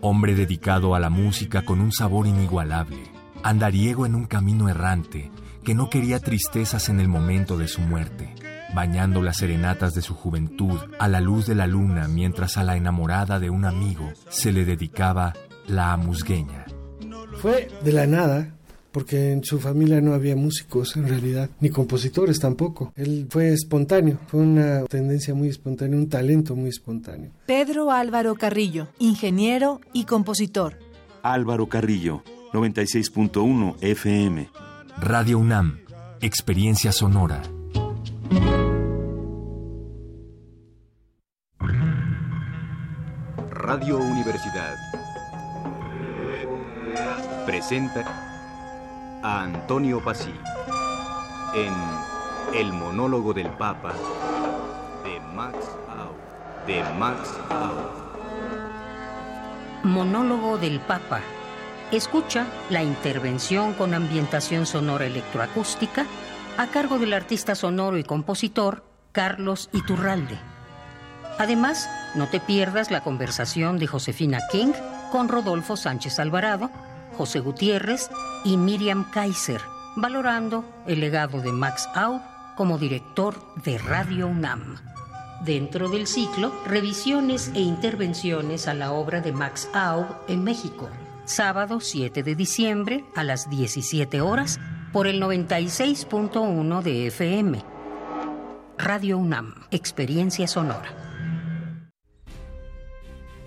Hombre dedicado a la música con un sabor inigualable. Andariego en un camino errante que no quería tristezas en el momento de su muerte, bañando las serenatas de su juventud a la luz de la luna mientras a la enamorada de un amigo se le dedicaba la amusgueña. Fue de la nada, porque en su familia no había músicos en realidad, ni compositores tampoco. Él fue espontáneo, fue una tendencia muy espontánea, un talento muy espontáneo. Pedro Álvaro Carrillo, ingeniero y compositor. Álvaro Carrillo, 96.1 FM. Radio UNAM, experiencia sonora. Radio Universidad presenta a Antonio Pasí. en El monólogo del Papa de Max Au. De Max Au. Monólogo del Papa. Escucha la intervención con ambientación sonora electroacústica a cargo del artista sonoro y compositor Carlos Iturralde. Además, no te pierdas la conversación de Josefina King con Rodolfo Sánchez Alvarado, José Gutiérrez y Miriam Kaiser, valorando el legado de Max Au como director de Radio UNAM. Dentro del ciclo, revisiones e intervenciones a la obra de Max Aub en México. Sábado 7 de diciembre a las 17 horas por el 96.1 de FM. Radio UNAM, Experiencia Sonora.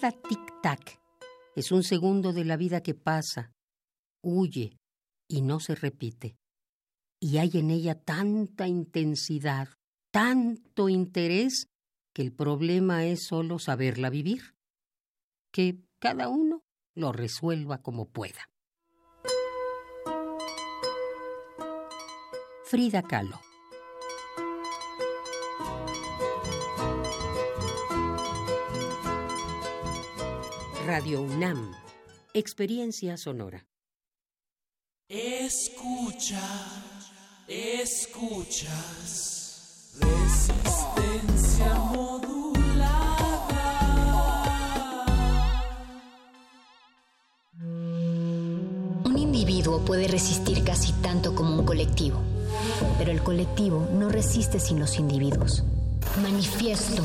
Cada tic-tac es un segundo de la vida que pasa, huye y no se repite. Y hay en ella tanta intensidad, tanto interés, que el problema es solo saberla vivir. Que cada uno lo resuelva como pueda. Frida Kahlo. Radio UNAM. Experiencia sonora. Escucha, escuchas. Resistencia modulada. Un individuo puede resistir casi tanto como un colectivo, pero el colectivo no resiste sin los individuos. Manifiesto.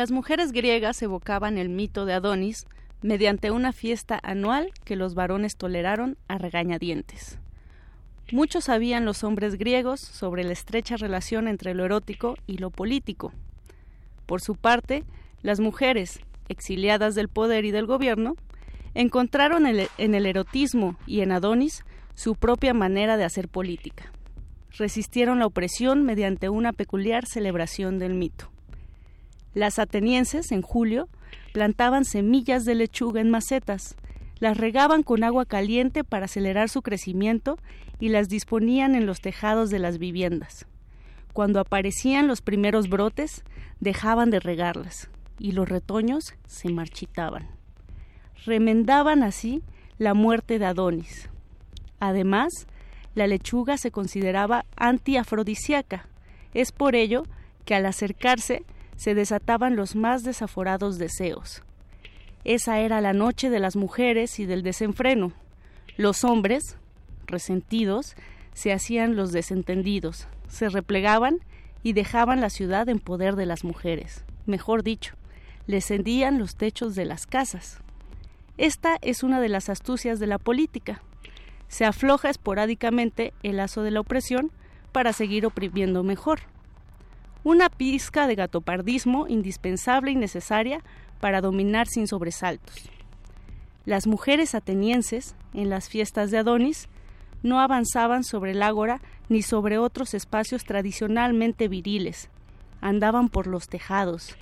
Las mujeres griegas evocaban el mito de Adonis mediante una fiesta anual que los varones toleraron a regañadientes. Muchos sabían los hombres griegos sobre la estrecha relación entre lo erótico y lo político. Por su parte, las mujeres, exiliadas del poder y del gobierno, encontraron en el erotismo y en Adonis su propia manera de hacer política. Resistieron la opresión mediante una peculiar celebración del mito. Las atenienses, en julio, plantaban semillas de lechuga en macetas, las regaban con agua caliente para acelerar su crecimiento y las disponían en los tejados de las viviendas. Cuando aparecían los primeros brotes, dejaban de regarlas y los retoños se marchitaban. Remendaban así la muerte de Adonis. Además, la lechuga se consideraba antiafrodisíaca. Es por ello que al acercarse se desataban los más desaforados deseos. Esa era la noche de las mujeres y del desenfreno. Los hombres, resentidos, se hacían los desentendidos, se replegaban y dejaban la ciudad en poder de las mujeres. Mejor dicho, les hendían los techos de las casas. Esta es una de las astucias de la política. Se afloja esporádicamente el lazo de la opresión para seguir oprimiendo mejor. Una pizca de gatopardismo indispensable y necesaria para dominar sin sobresaltos. Las mujeres atenienses, en las fiestas de Adonis, no avanzaban sobre el ágora ni sobre otros espacios tradicionalmente viriles. Andaban por los tejados,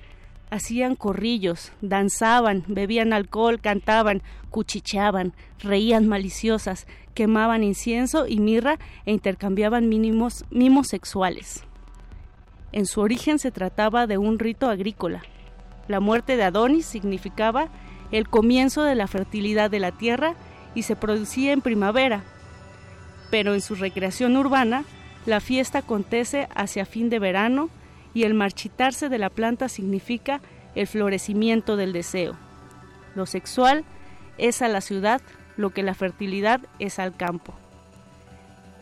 hacían corrillos, danzaban, bebían alcohol, cantaban, cuchicheaban, reían maliciosas, quemaban incienso y mirra e intercambiaban mimos sexuales. En su origen se trataba de un rito agrícola. La muerte de Adonis significaba el comienzo de la fertilidad de la tierra y se producía en primavera. Pero en su recreación urbana, la fiesta acontece hacia fin de verano y el marchitarse de la planta significa el florecimiento del deseo. Lo sexual es a la ciudad lo que la fertilidad es al campo.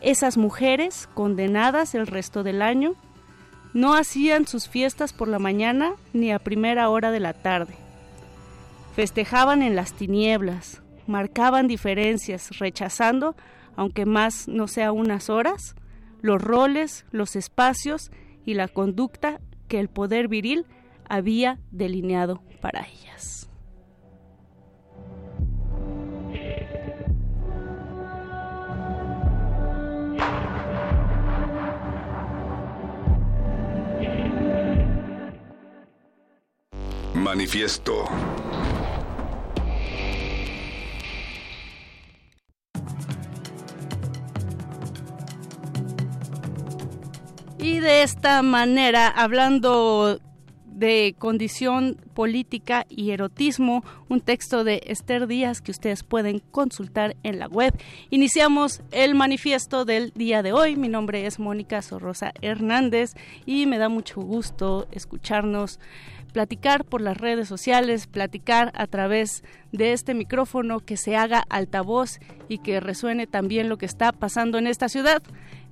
Esas mujeres, condenadas el resto del año, no hacían sus fiestas por la mañana ni a primera hora de la tarde. Festejaban en las tinieblas, marcaban diferencias, rechazando, aunque más no sea unas horas, los roles, los espacios y la conducta que el poder viril había delineado para ellas. Manifiesto. Y de esta manera, hablando de condición política y erotismo, un texto de Esther Díaz que ustedes pueden consultar en la web. Iniciamos el manifiesto del día de hoy. Mi nombre es Mónica Sorrosa Hernández y me da mucho gusto escucharnos platicar por las redes sociales, platicar a través de este micrófono que se haga altavoz y que resuene también lo que está pasando en esta ciudad.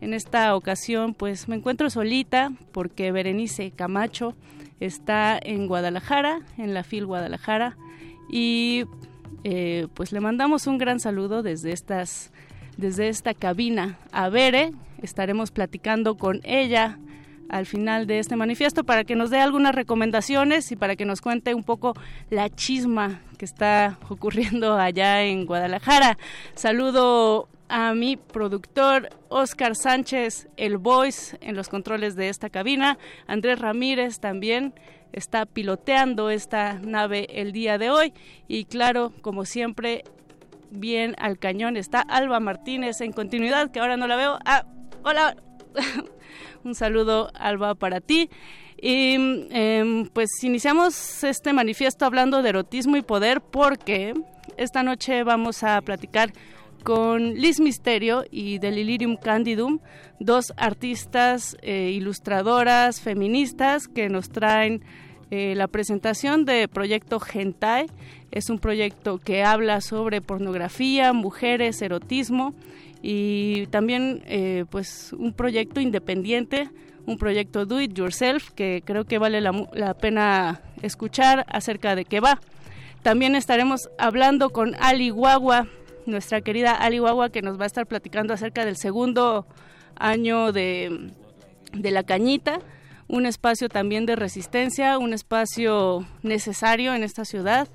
En esta ocasión pues me encuentro solita porque Berenice Camacho está en Guadalajara, en la FIL Guadalajara y eh, pues le mandamos un gran saludo desde estas desde esta cabina a Bere. Estaremos platicando con ella al final de este manifiesto para que nos dé algunas recomendaciones y para que nos cuente un poco la chisma que está *laughs* ocurriendo allá en Guadalajara. Saludo a mi productor Oscar Sánchez, el voice en los controles de esta cabina. Andrés Ramírez también está piloteando esta nave el día de hoy. Y claro, como siempre, bien al cañón está Alba Martínez en continuidad, que ahora no la veo. Ah, hola. *laughs* Un saludo, Alba, para ti. Y eh, pues iniciamos este manifiesto hablando de erotismo y poder porque esta noche vamos a platicar con Liz Misterio y Delirium Candidum, dos artistas eh, ilustradoras feministas que nos traen eh, la presentación de Proyecto Hentai. Es un proyecto que habla sobre pornografía, mujeres, erotismo y también eh, pues un proyecto independiente, un proyecto do it yourself que creo que vale la, la pena escuchar acerca de qué va. También estaremos hablando con Ali Guagua, nuestra querida Ali Guagua, que nos va a estar platicando acerca del segundo año de, de la cañita, un espacio también de resistencia, un espacio necesario en esta ciudad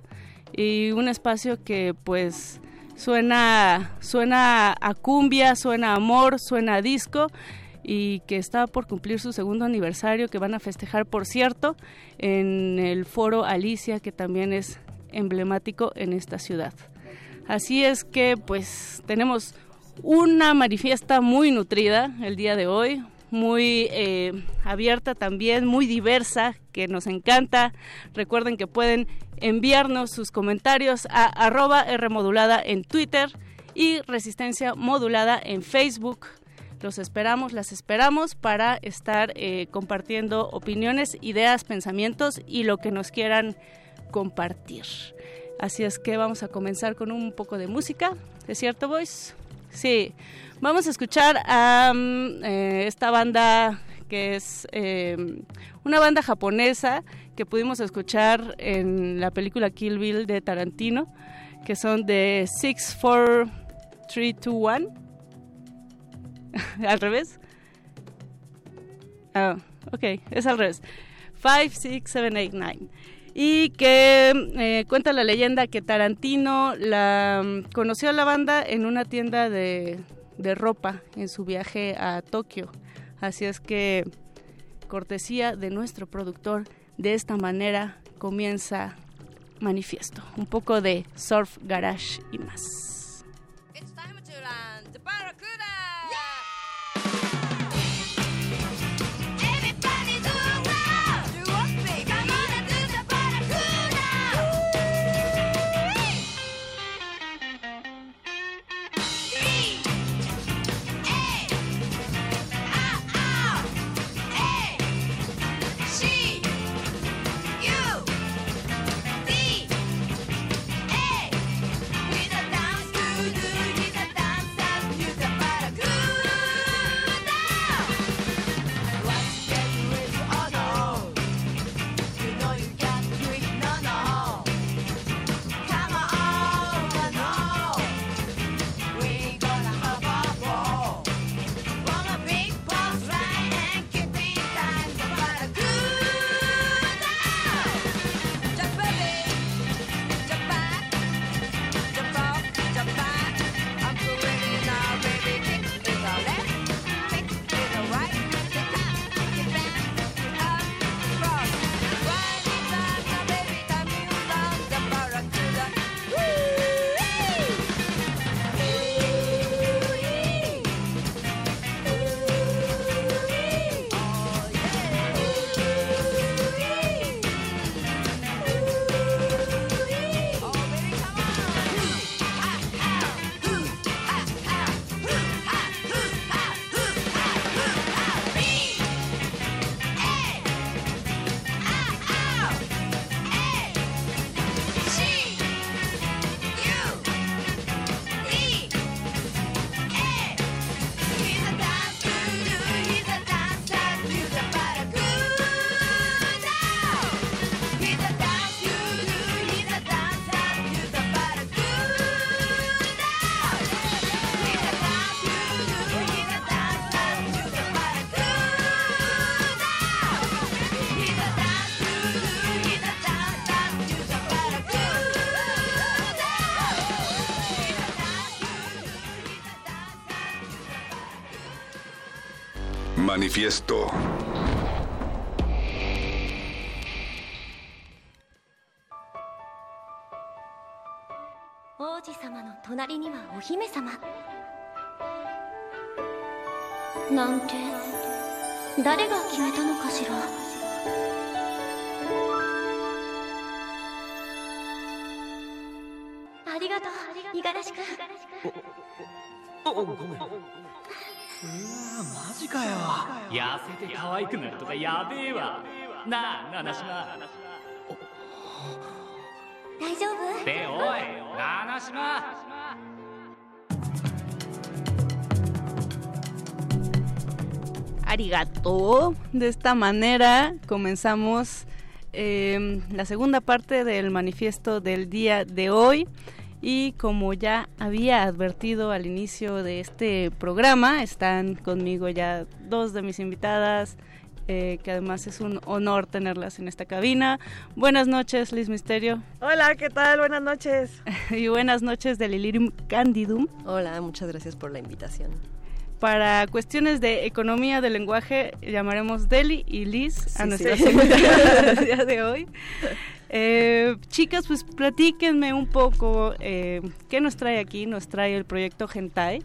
y un espacio que pues suena, suena a cumbia, suena a amor, suena a disco y que está por cumplir su segundo aniversario, que van a festejar, por cierto, en el foro Alicia, que también es emblemático en esta ciudad. Así es que pues tenemos una manifiesta muy nutrida el día de hoy, muy eh, abierta también, muy diversa, que nos encanta. Recuerden que pueden enviarnos sus comentarios a arroba Rmodulada en Twitter y Resistencia Modulada en Facebook. Los esperamos, las esperamos para estar eh, compartiendo opiniones, ideas, pensamientos y lo que nos quieran compartir. Así es que vamos a comenzar con un poco de música. ¿Es cierto, boys? Sí. Vamos a escuchar a um, eh, esta banda que es eh, una banda japonesa que pudimos escuchar en la película Kill Bill de Tarantino, que son de 6, 4, 3, 2, 1. ¿Al revés? Ah, ok, es al revés. 5, 6, 7, 8, 9 y que eh, cuenta la leyenda que Tarantino la mm, conoció a la banda en una tienda de, de ropa en su viaje a Tokio. Así es que cortesía de nuestro productor, de esta manera comienza Manifiesto, un poco de surf, garage y más. 姫様。なんて誰が決めたのかしら。ありがとう五十嵐君。おごめん。うわマジかよ。痩せて可愛くなるとかやべえわ。なあ七島。大丈夫？っておい七島 Arigato. De esta manera comenzamos eh, la segunda parte del manifiesto del día de hoy. Y como ya había advertido al inicio de este programa, están conmigo ya dos de mis invitadas, eh, que además es un honor tenerlas en esta cabina. Buenas noches, Liz Misterio. Hola, ¿qué tal? Buenas noches. *laughs* y buenas noches de Lilium Candidum. Hola, muchas gracias por la invitación. Para cuestiones de economía del lenguaje, llamaremos Deli y Liz a Sí, nuestras sí. *laughs* del día de hoy. Eh, chicas, pues platíquenme un poco eh, qué nos trae aquí. Nos trae el proyecto Hentai,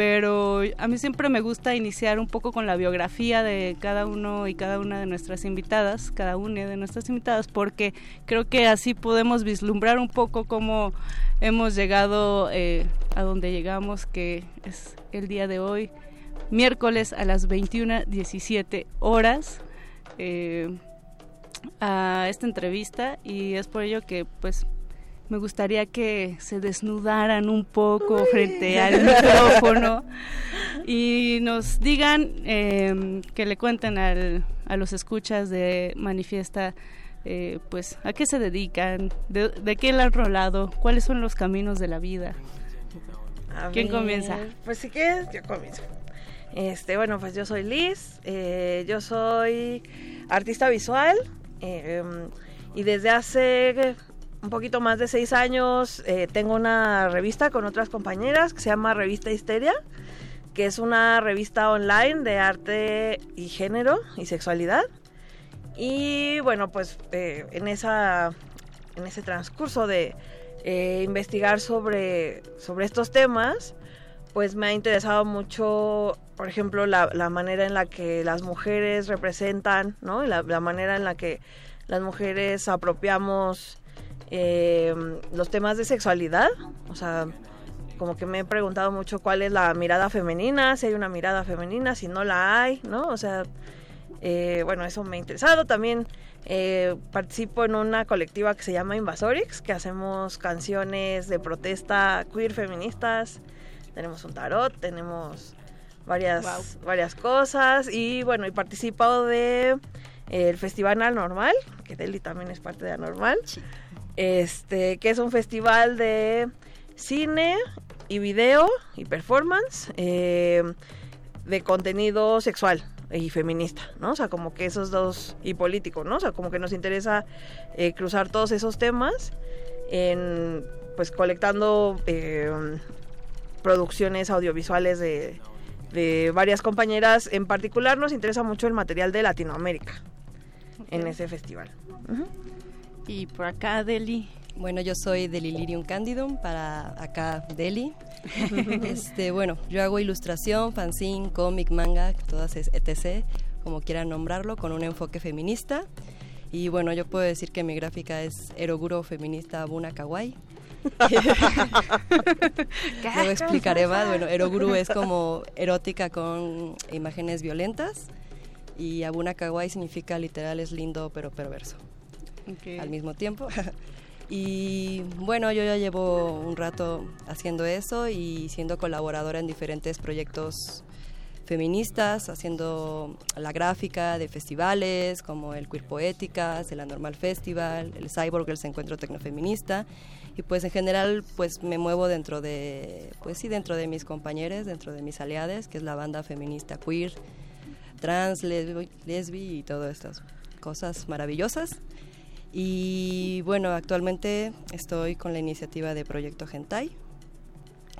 pero a mí siempre me gusta iniciar un poco con la biografía de cada uno y cada una de nuestras invitadas, cada una de nuestras invitadas, porque creo que así podemos vislumbrar un poco cómo hemos llegado eh, a donde llegamos, que es el día de hoy, miércoles a las 21.17 horas. eh, a esta entrevista y es por ello que pues me gustaría que se desnudaran un poco frente *laughs* al micrófono y nos digan eh, que le cuenten al, a los escuchas de Manifiesta eh, pues a qué se dedican, de, de qué le han rolado, cuáles son los caminos de la vida. A ¿Quién ver, comienza? Pues si quieres, yo comienzo. Este, bueno, pues yo soy Liz, eh, yo soy artista visual eh, y desde hace un poquito más de seis años eh, tengo una revista con otras compañeras que se llama Revista Histeria, que es una revista online de arte y género y sexualidad. Y bueno, pues eh, en, esa, en ese transcurso de eh, investigar sobre, sobre estos temas, pues me ha interesado mucho, por ejemplo, la, la manera en la que las mujeres representan, ¿no? La, la manera en la que las mujeres apropiamos eh, los temas de sexualidad. O sea, como que me he preguntado mucho cuál es la mirada femenina, si hay una mirada femenina, si no la hay, ¿no? O sea, eh, bueno, eso me ha interesado. También eh, participo en una colectiva que se llama Invasorix, que hacemos canciones de protesta queer feministas. Tenemos un tarot, tenemos varias, varias cosas y bueno, y participo de eh, el Festival Anormal, que Deli también es parte de Anormal, este, que es un festival de cine y video y performance eh, de contenido sexual y feminista, ¿no? O sea, como que esos dos, y político, ¿no? O sea, como que nos interesa eh, cruzar todos esos temas en, pues, colectando eh, producciones audiovisuales de, de varias compañeras. En particular nos interesa mucho el material de Latinoamérica en ese festival. Y por acá, Deli. Bueno, yo soy de Lilirium Candidum, para acá Deli. *laughs* este, bueno, yo hago ilustración, fanzine, cómic, manga, todas es etc., como quieran nombrarlo, con un enfoque feminista. Y bueno, yo puedo decir que mi gráfica es Eroguro Feminista Buna Kawaii. *laughs* Luego explicaré más. Bueno, Eroguru es como erótica con imágenes violentas y Abuna Kawaii significa literal es lindo pero perverso al mismo tiempo. *laughs* y bueno, yo ya llevo un rato haciendo eso y siendo colaboradora en diferentes proyectos feministas, haciendo la gráfica de festivales como el Queer Poéticas, el Anormal Festival, el Cyborg, el Encuentro Tecnofeminista y pues en general pues me muevo dentro de pues sí dentro de mis compañeros, dentro de mis aliados, que es la banda feminista queer, trans, lesbi, lesbi y todas estas cosas maravillosas. Y bueno, actualmente estoy con la iniciativa de Proyecto Hentai,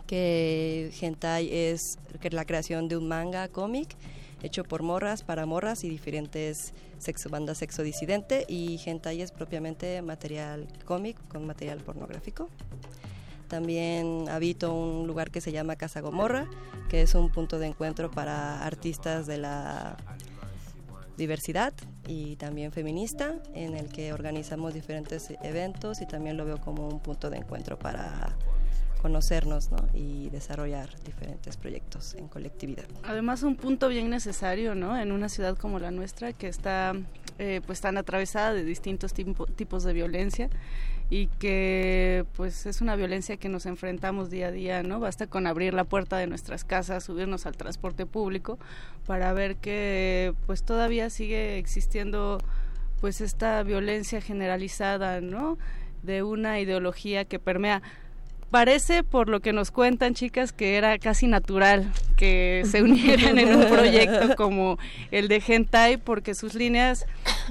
que Hentai es la creación de un manga cómic hecho por morras, para morras y diferentes sexo, bandas sexo disidente y hentai es propiamente material cómic con material pornográfico. También habito un lugar que se llama Casa Gomorra, que es un punto de encuentro para artistas de la diversidad y también feminista, en el que organizamos diferentes eventos y también lo veo como un punto de encuentro para conocernos ¿no? y desarrollar diferentes proyectos en colectividad. Además un punto bien necesario, ¿no? En una ciudad como la nuestra que está eh, pues tan atravesada de distintos tipo- tipos de violencia y que pues es una violencia que nos enfrentamos día a día, ¿no? Basta con abrir la puerta de nuestras casas, subirnos al transporte público para ver que pues todavía sigue existiendo pues esta violencia generalizada, ¿no? De una ideología que permea Parece, por lo que nos cuentan chicas, que era casi natural que se unieran en un proyecto *laughs* como el de Hentai, porque sus líneas,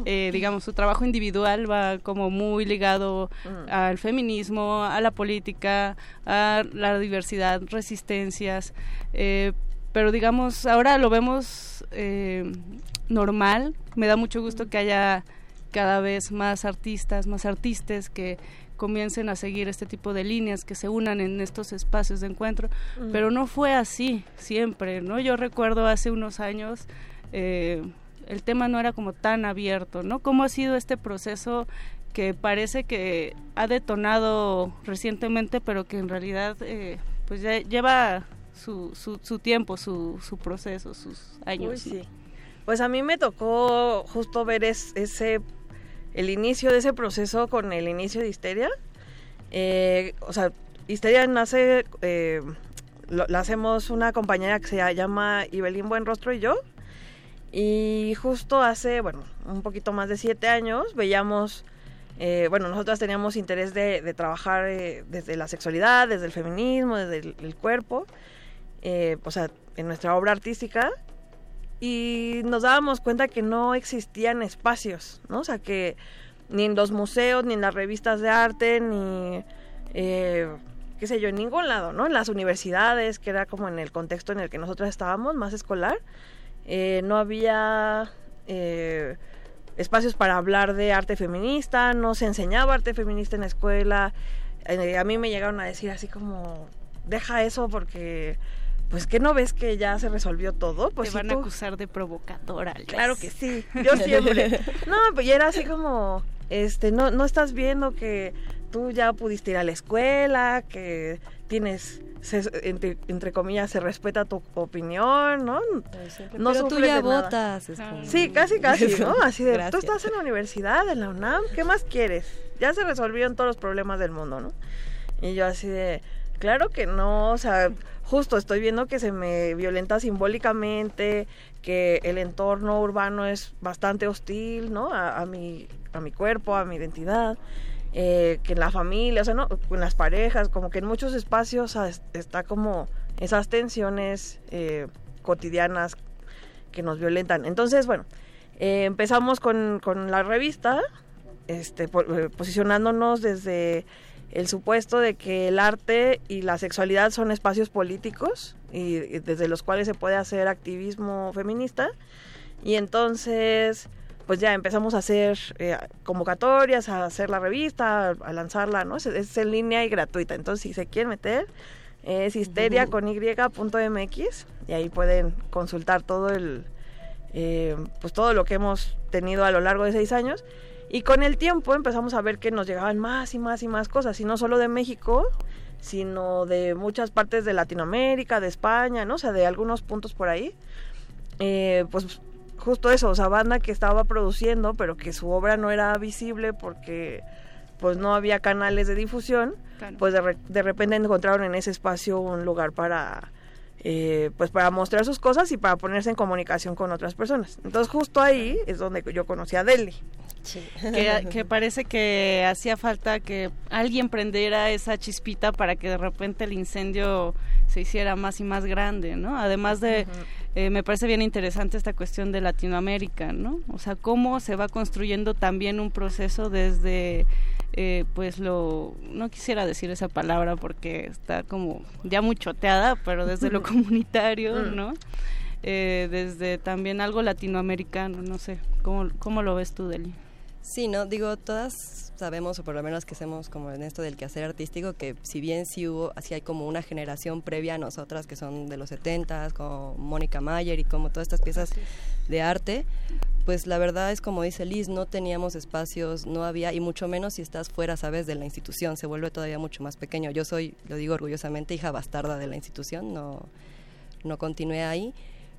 eh, digamos, su trabajo individual va como muy ligado al feminismo, a la política, a la diversidad, resistencias, eh, pero digamos, ahora lo vemos eh, normal. Me da mucho gusto que haya cada vez más artistas, más artistas que comiencen a seguir este tipo de líneas, que se unan en estos espacios de encuentro, Mm. pero no fue así siempre, ¿no? Yo recuerdo hace unos años eh, el tema no era como tan abierto, ¿no? ¿Cómo ha sido este proceso que parece que ha detonado recientemente, pero que en realidad pues pues ya lleva su, su, su tiempo, su, su proceso, sus años. Uy, ¿no? sí. Pues a mí me tocó justo ver es- ese el inicio de ese proceso con el inicio de Histeria. Eh, o sea, Histeria nace, eh, la hacemos una compañera que se llama Ibelín Buenrostro y yo. Y justo hace, bueno, un poquito más de siete años veíamos, eh, bueno, nosotras teníamos interés de, trabajar desde la sexualidad, desde el feminismo, desde el, cuerpo, o sea, en nuestra obra artística y nos dábamos cuenta que no existían espacios, ¿no? O sea, que ni en los museos, ni en las revistas de arte, ni, eh, qué sé yo, en ningún lado, ¿no? En las universidades, que era como en el contexto en el que nosotros estábamos, más escolar, eh, no había eh, espacios para hablar de arte feminista, no se enseñaba arte feminista en la escuela. Eh, a mí me llegaron a decir así como, deja eso porque, pues que no ves que ya se resolvió todo. Pues Te si van a acusar de provocadora. Liz. Claro que sí, yo siempre. No, pues ya era así como, este, no, no estás viendo que tú ya pudiste ir a la escuela, que tienes, se- entre, entre comillas, se respeta tu opinión, ¿no? No Pero tú ya votas. como- Sí, casi, casi, ¿no? Así de, Gracias. tú estás en la universidad, en la UNAM, ¿qué más quieres? Ya se resolvieron todos los problemas del mundo, ¿no? Y yo así de, claro que no, o sea, justo estoy viendo que se me violenta simbólicamente, que el entorno urbano es bastante hostil, ¿no? A, a mi, a mi cuerpo, a mi identidad, eh, que en la familia, o sea, ¿no? En las parejas, como que en muchos espacios es- está como esas tensiones eh, cotidianas que nos violentan. Entonces, bueno, eh, empezamos con, con la revista, este, po- posicionándonos desde el supuesto de que el arte y la sexualidad son espacios políticos y, y desde los cuales se puede hacer activismo feminista. Y entonces, pues ya empezamos a hacer eh, convocatorias, a hacer la revista, a, a lanzarla, ¿no? Es, es en línea y gratuita. Entonces, si se quieren meter, es histeria con y.mx y ahí pueden consultar todo el, eh, pues todo lo que hemos tenido a lo largo de seis años. Y con el tiempo empezamos a ver que nos llegaban más y más y más cosas, y no solo de México, sino de muchas partes de Latinoamérica, de España, ¿no? O sea, de algunos puntos por ahí. Eh, pues justo eso, o sea, banda que estaba produciendo, pero que su obra no era visible porque pues no había canales de difusión, Claro. pues de, re- de repente encontraron en ese espacio un lugar para eh, pues para mostrar sus cosas y para ponerse en comunicación con otras personas. Entonces justo ahí es donde yo conocí a Deli. Que, que parece que hacía falta que alguien prendiera esa chispita para que de repente el incendio se hiciera más y más grande, ¿no? Además de, eh, me parece bien interesante esta cuestión de Latinoamérica, ¿no? O sea, cómo se va construyendo también un proceso desde, eh, pues lo, no quisiera decir esa palabra porque está como ya muy choteada, pero desde lo *laughs* comunitario, Mm. ¿no? Eh, desde también algo latinoamericano, no sé, ¿cómo, cómo lo ves tú, Deli? Sí, no, digo, todas sabemos, o por lo menos que hacemos como en esto del quehacer artístico, que si bien sí hubo, así hay como una generación previa a nosotras que son de los 70 como Mónica Mayer y como todas estas piezas de arte, pues la verdad es como dice Liz, no teníamos espacios, no había, y mucho menos si estás fuera, sabes, de la institución, se vuelve todavía mucho más pequeño. Yo soy, lo digo orgullosamente, hija bastarda de la institución, no, no continué ahí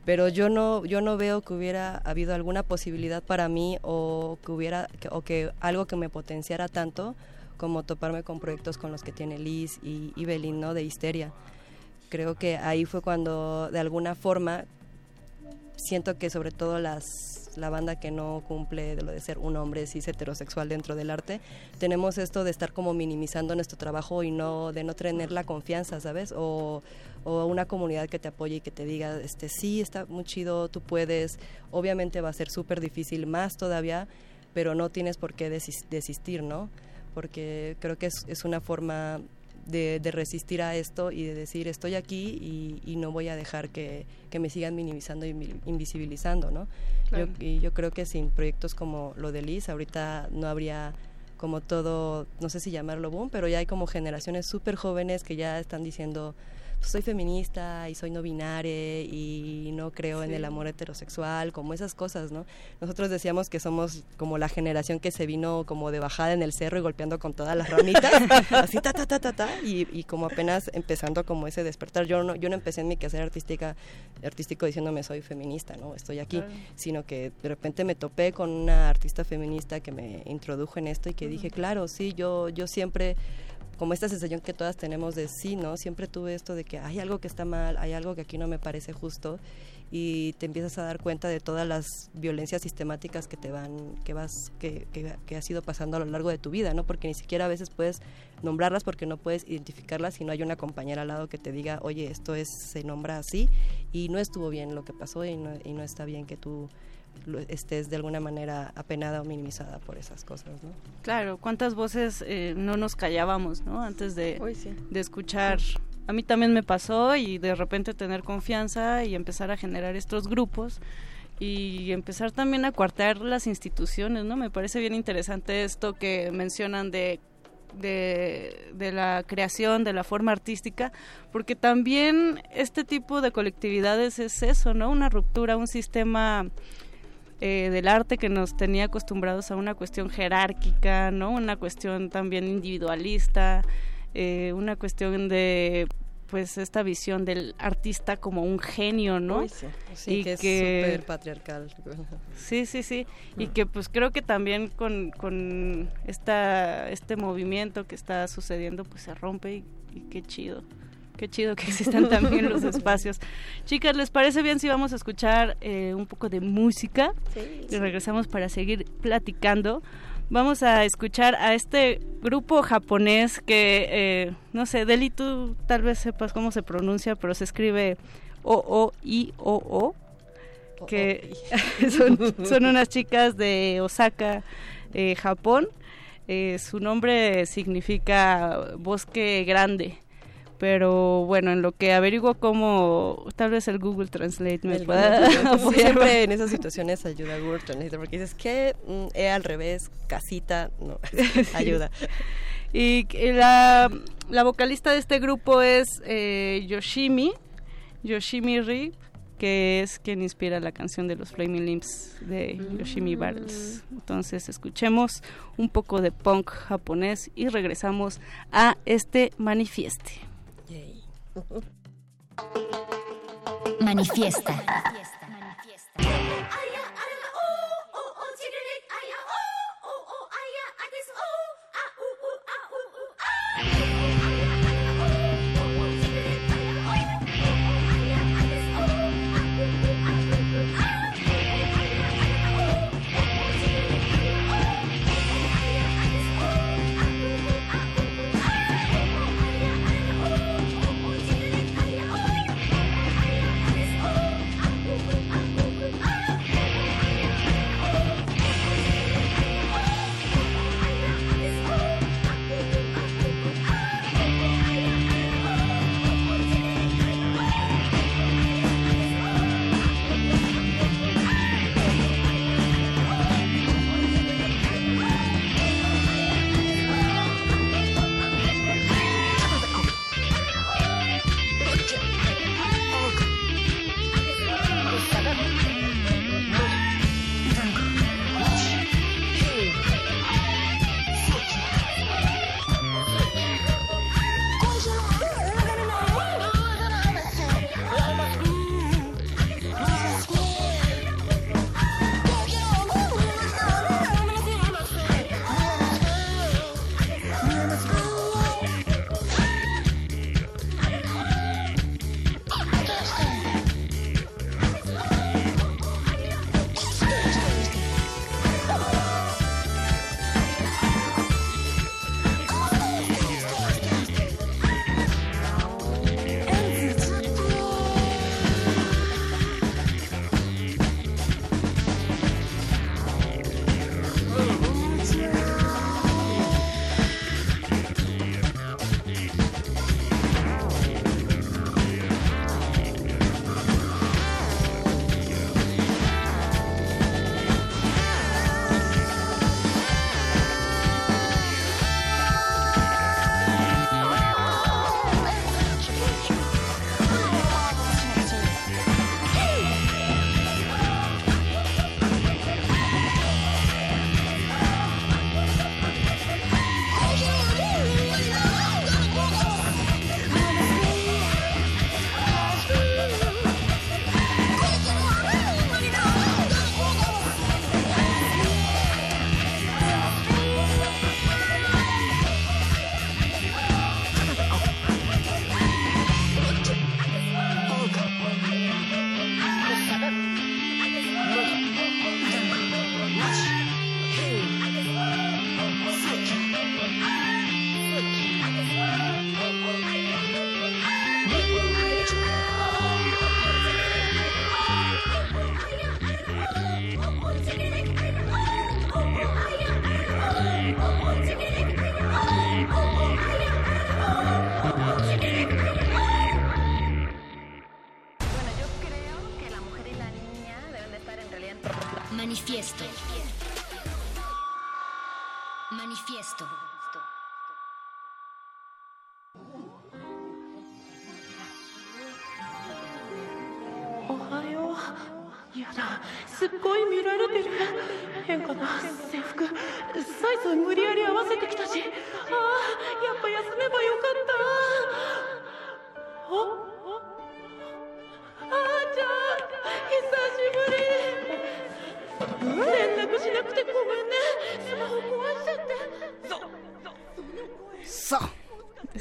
pero yo no yo no veo que hubiera habido alguna posibilidad para mí o que hubiera o que algo que me potenciara tanto como toparme con proyectos con los que tiene Liz y, y Belín, ¿no? de histeria creo que ahí fue cuando de alguna forma siento que sobre todo las la banda que no cumple de lo de ser un hombre cis heterosexual dentro del arte tenemos esto de estar como minimizando nuestro trabajo y no de no tener la confianza sabes o, o una comunidad que te apoye y que te diga este sí está muy chido tú puedes obviamente va a ser súper difícil más todavía pero no tienes por qué desis- desistir no porque creo que es, es una forma de, de resistir a esto y de decir estoy aquí y, y no voy a dejar que, que me sigan minimizando y invisibilizando, ¿no? Claro. Yo, y yo creo que sin proyectos como lo de Liz, ahorita no habría como todo, no sé si llamarlo boom, pero ya hay como generaciones súper jóvenes que ya están diciendo, pues soy feminista y soy no binaria y no creo en el amor heterosexual, como esas cosas, ¿no? Nosotros decíamos que somos como la generación que se vino como de bajada en el cerro y golpeando con todas las ramitas, *laughs* así ta ta ta ta ta, y, y como apenas empezando como ese despertar. Yo no, yo no empecé en mi quehacer artística, artístico diciéndome soy feminista, ¿no? Estoy aquí, Claro. sino que de repente me topé con una artista feminista que me introdujo en esto y que dije, claro, sí, yo, yo siempre como esta sensación que todas tenemos de sí, ¿no? Siempre tuve esto de que hay algo que está mal, hay algo que aquí no me parece justo y te empiezas a dar cuenta de todas las violencias sistemáticas que te van, que vas, que, que, que has ido pasando a lo largo de tu vida, ¿no? Porque ni siquiera a veces puedes nombrarlas porque no puedes identificarlas si no hay una compañera al lado que te diga, oye, esto es, se nombra así y no estuvo bien lo que pasó y no, y no está bien que tú estés de alguna manera apenada o minimizada por esas cosas, ¿no? Claro, cuántas voces eh, no nos callábamos, ¿no? Antes de, Uy, sí. de escuchar. A mí también me pasó y de repente tener confianza y empezar a generar estos grupos y empezar también a cuartear las instituciones, ¿no? Me parece bien interesante esto que mencionan de de, de, la creación, de la forma artística, porque también este tipo de colectividades es eso, ¿no? Una ruptura, un sistema eh, del arte que nos tenía acostumbrados a una cuestión jerárquica, ¿no? Una cuestión también individualista, eh, una cuestión de pues esta visión del artista como un genio, ¿no? sí. que, es súper patriarcal. *laughs* Sí, sí, sí. Y que pues creo que también con, con esta, este movimiento que está sucediendo pues se rompe y, y qué chido. Qué chido que existan también los *laughs* espacios. Chicas, ¿les parece bien si vamos a escuchar eh, un poco de música? Sí, y regresamos para seguir platicando. Vamos a escuchar a este grupo japonés que, eh, no sé, Deli, tú tal vez sepas cómo se pronuncia, pero se escribe O-O-I-O-O, que *laughs* son, son unas chicas de Osaka, eh, Japón. Su nombre significa bosque grande pero bueno, en lo que averiguo cómo tal vez el Google Translate me El pueda Google. *laughs* Siempre en esas situaciones ayuda Google Translate porque dices que mm, E al revés, casita, no, *laughs* *laughs* ayuda. Y la, la vocalista de este grupo es eh, Yoshimi, Yoshimi Ri, que es quien inspira la canción de los Flaming Lips de Yoshimi Battles. Entonces escuchemos un poco de punk japonés y regresamos a este manifieste. Manifiesta. Oh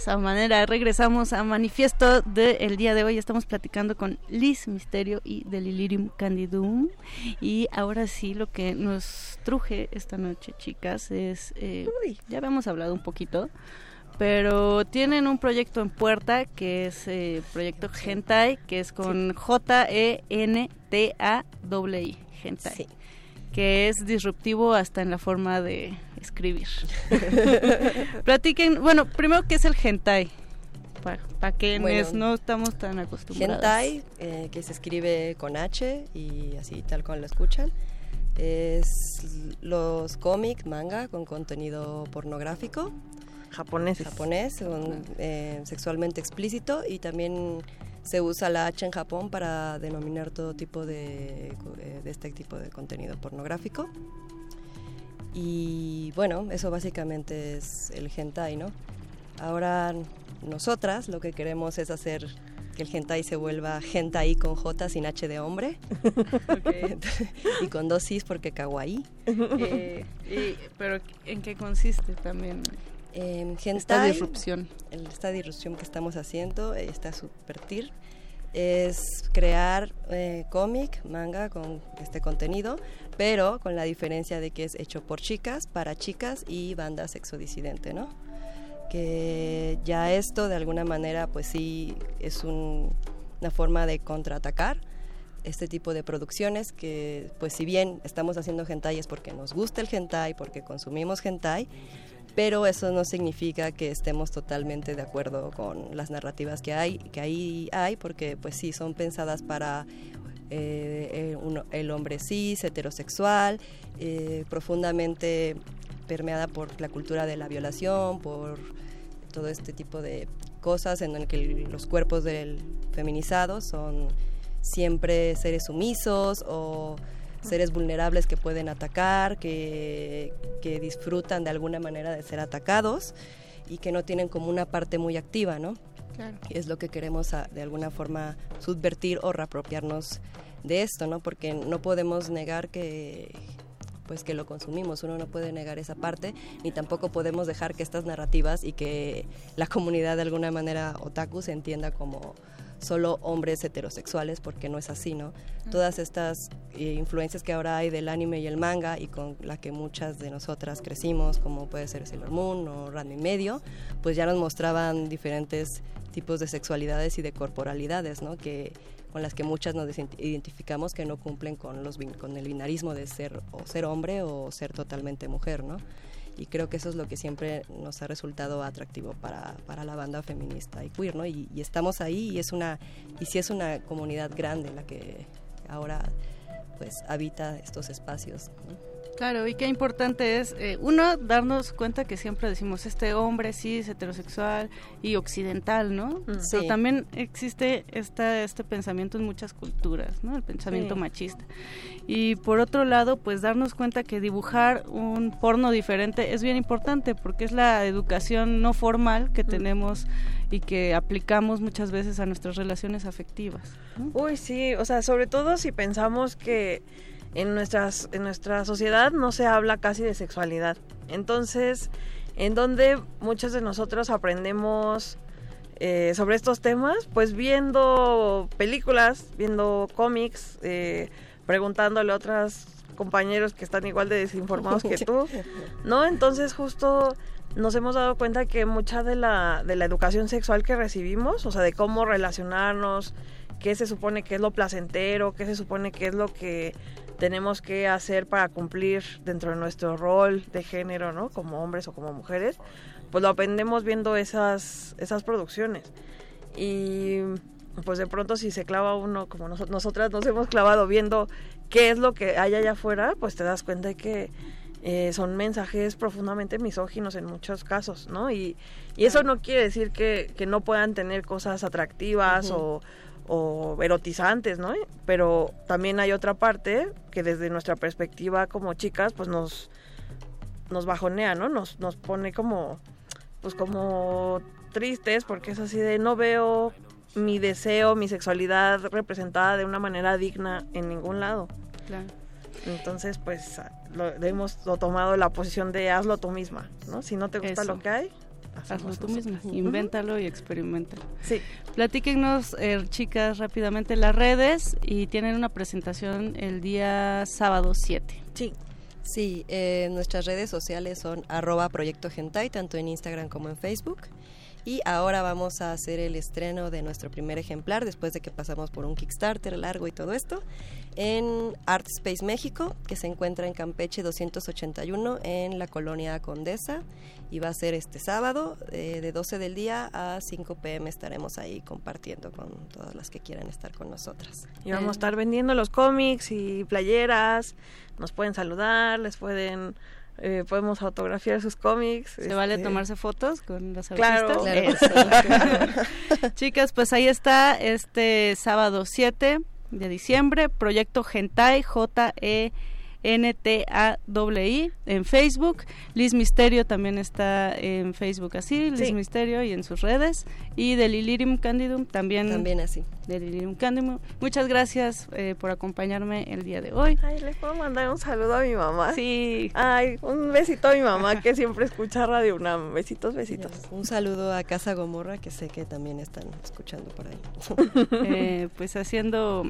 esa manera regresamos a Manifiesto del día de hoy. Estamos platicando con Liz Misterio y Delirium Candidum. Y ahora sí, lo que nos truje esta noche, chicas, es. eh, ya habíamos hablado un poquito. Pero tienen un proyecto en puerta que es eh, proyecto Hentai, que es con J-E-N-T-A-I, Hentai. Que es disruptivo hasta en la forma de escribir. *laughs* Platiquen, bueno, primero, ¿qué es el hentai? Para quienes Bueno, no estamos tan acostumbrados. Hentai, eh, que se escribe con H y así tal cual lo escuchan, es los cómics, manga con contenido pornográfico. Japonés. Japonés, eh, sexualmente explícito y también se usa la H en Japón para denominar todo tipo de, eh, de este tipo de contenido pornográfico. Y bueno, eso básicamente es el hentai, ¿no? Ahora nosotras lo que queremos es hacer que el hentai se vuelva hentai con J sin H de hombre *laughs* y con dos Is porque kawaii. Eh, y- pero ¿en qué consiste también? Eh, Esta hentai, disrupción. el- esta disrupción que estamos haciendo, eh, esta subvertir, es crear eh, cómic, manga con este contenido, pero con la diferencia de que es hecho por chicas, para chicas y banda sexodisidente, ¿no? Que ya esto de alguna manera pues sí es un- una forma de contraatacar este tipo de producciones que pues si bien estamos haciendo hentai es porque nos gusta el hentai, porque consumimos hentai, pero eso no significa que estemos totalmente de acuerdo con las narrativas que hay, que ahí hay, porque pues sí son pensadas para eh, el hombre cis, heterosexual, eh, profundamente permeada por la cultura de la violación, por todo este tipo de cosas en el que los cuerpos del feminizados son siempre seres sumisos o seres vulnerables que pueden atacar, que, que disfrutan de alguna manera de ser atacados y que no tienen como una parte muy activa, ¿no? Claro. Y es lo que queremos ah, de alguna forma subvertir o reapropiarnos de esto, ¿no? Porque no podemos negar que pues que lo consumimos, uno no puede negar esa parte, ni tampoco podemos dejar que estas narrativas y que la comunidad de alguna manera otaku se entienda como solo hombres heterosexuales, porque no es así, ¿no? Todas estas eh, influencias que ahora hay del anime y el manga y con la que muchas de nosotras crecimos, como puede ser Sailor Moon o Ranma y medio, pues ya nos mostraban diferentes tipos de sexualidades y de corporalidades, ¿no? Que con las que muchas nos identificamos que no cumplen con los con el binarismo de ser o ser hombre o ser totalmente mujer, ¿no? Y creo que eso es lo que siempre nos ha resultado atractivo para, para la banda feminista y queer, ¿no? Y, y estamos ahí y es una y sí es una comunidad grande la que ahora pues habita estos espacios. ¿no? Claro, y qué importante es, eh, uno, darnos cuenta que siempre decimos este hombre sí es heterosexual y occidental, ¿no? Pero Sí. también existe esta, este pensamiento en muchas culturas, ¿no? El pensamiento Sí. machista. Y por otro lado, pues darnos cuenta que dibujar un porno diferente es bien importante porque es la educación no formal que tenemos y que aplicamos muchas veces a nuestras relaciones afectivas. Uy, sí, o sea, sobre todo si pensamos que en, nuestras, en nuestra sociedad no se habla casi de sexualidad. Entonces, en donde muchos de nosotros aprendemos eh, sobre estos temas, pues viendo películas, viendo cómics, eh, preguntándole a otros compañeros que están igual de desinformados que *laughs* tú, ¿no? Entonces justo nos hemos dado cuenta que mucha de la, de la educación sexual que recibimos, o sea, de cómo relacionarnos, qué se supone que es lo placentero, qué se supone que es lo que tenemos que hacer para cumplir dentro de nuestro rol de género, ¿no? Como hombres o como mujeres, pues lo aprendemos viendo esas, esas producciones. Y pues de pronto si se clava uno, como nos- nosotras nos hemos clavado viendo qué es lo que hay allá afuera, pues te das cuenta de que eh, son mensajes profundamente misóginos en muchos casos, ¿no? Y, y eso no quiere decir que, que no puedan tener cosas atractivas Ujú. o, o erotizantes, ¿no? Pero también hay otra parte que desde nuestra perspectiva como chicas, pues nos, nos bajonea, ¿no? Nos, nos pone como, pues como tristes porque es así de no veo mi deseo, mi sexualidad representada de una manera digna en ningún lado. Claro. Entonces, pues lo, hemos lo tomado la posición de hazlo tú misma, ¿no? Si no te gusta Eso. lo que hay, Hazlo tú misma, Ujú. invéntalo y experimenta. Sí. Platíquenos, eh, chicas, rápidamente las redes y tienen una presentación el día sábado 7. Sí. Sí, eh, nuestras redes sociales son arroba proyecto hentai, tanto en Instagram como en Facebook. Y ahora vamos a hacer el estreno de nuestro primer ejemplar, después de que pasamos por un Kickstarter largo y todo esto, en Art Space México, que se encuentra en Campeche 281, en la colonia Condesa. Y va a ser este sábado, eh, de 12 del día a 5 pm estaremos ahí compartiendo con todas las que quieran estar con nosotras. Y vamos a estar vendiendo los cómics y playeras. Nos pueden saludar, les pueden. eh, podemos autografiar sus cómics. ¿Se vale este, tomarse fotos con las Claro. artistas? Claro. Eso. *laughs* Chicas, pues ahí está este sábado 7 de diciembre, Proyecto Gentai, J-E. N-T-A-W-I en Facebook. Liz Misterio también está en Facebook así, Liz Sí. Misterio y en sus redes. Y Delirium Candidum también. También así. Delirium Candidum. Muchas gracias eh, por acompañarme el día de hoy. Ay, le puedo mandar un saludo a mi mamá. Sí. Ay, un besito a mi mamá que siempre escucha Radio UNAM. Besitos, besitos. Un saludo a Casa Gomorra, que sé que también están escuchando por ahí. *laughs* Eh, pues haciendo,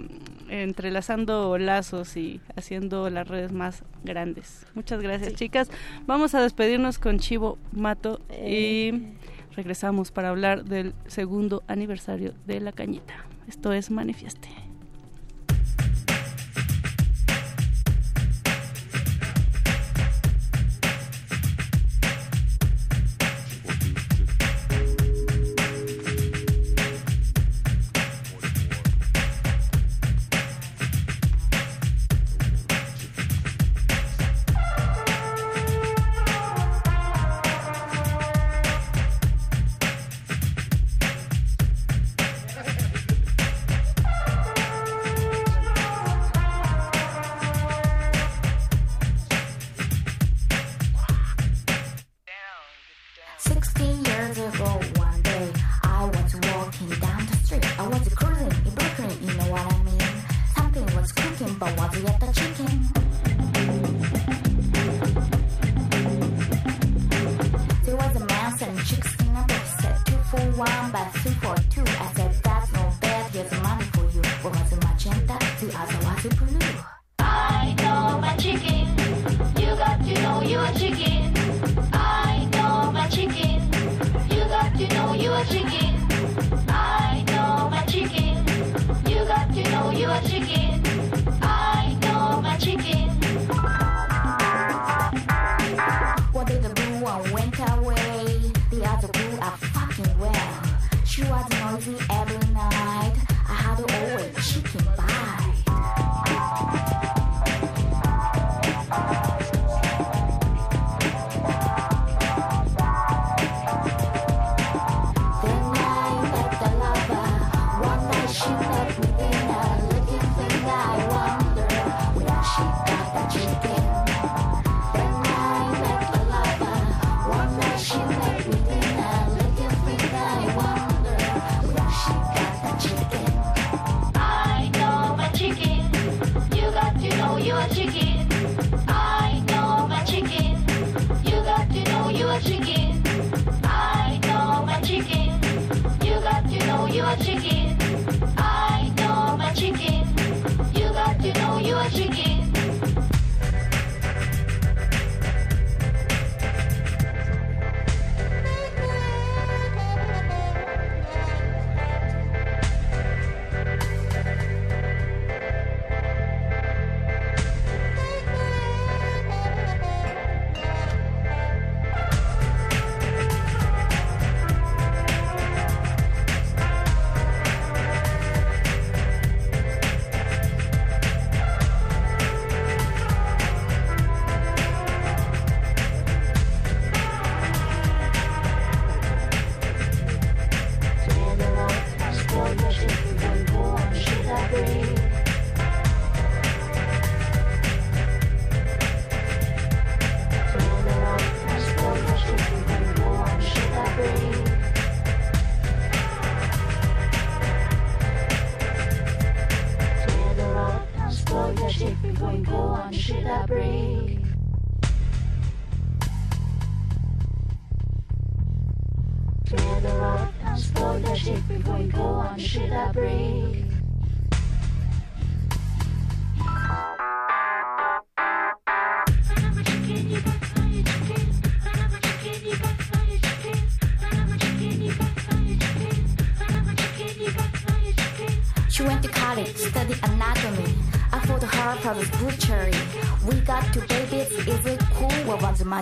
entrelazando lazos y haciendo las redes más grandes. Muchas gracias, chicas. Vamos a despedirnos con Chivo Mato y regresamos para hablar del segundo aniversario de La Cañita. Esto es Manifieste.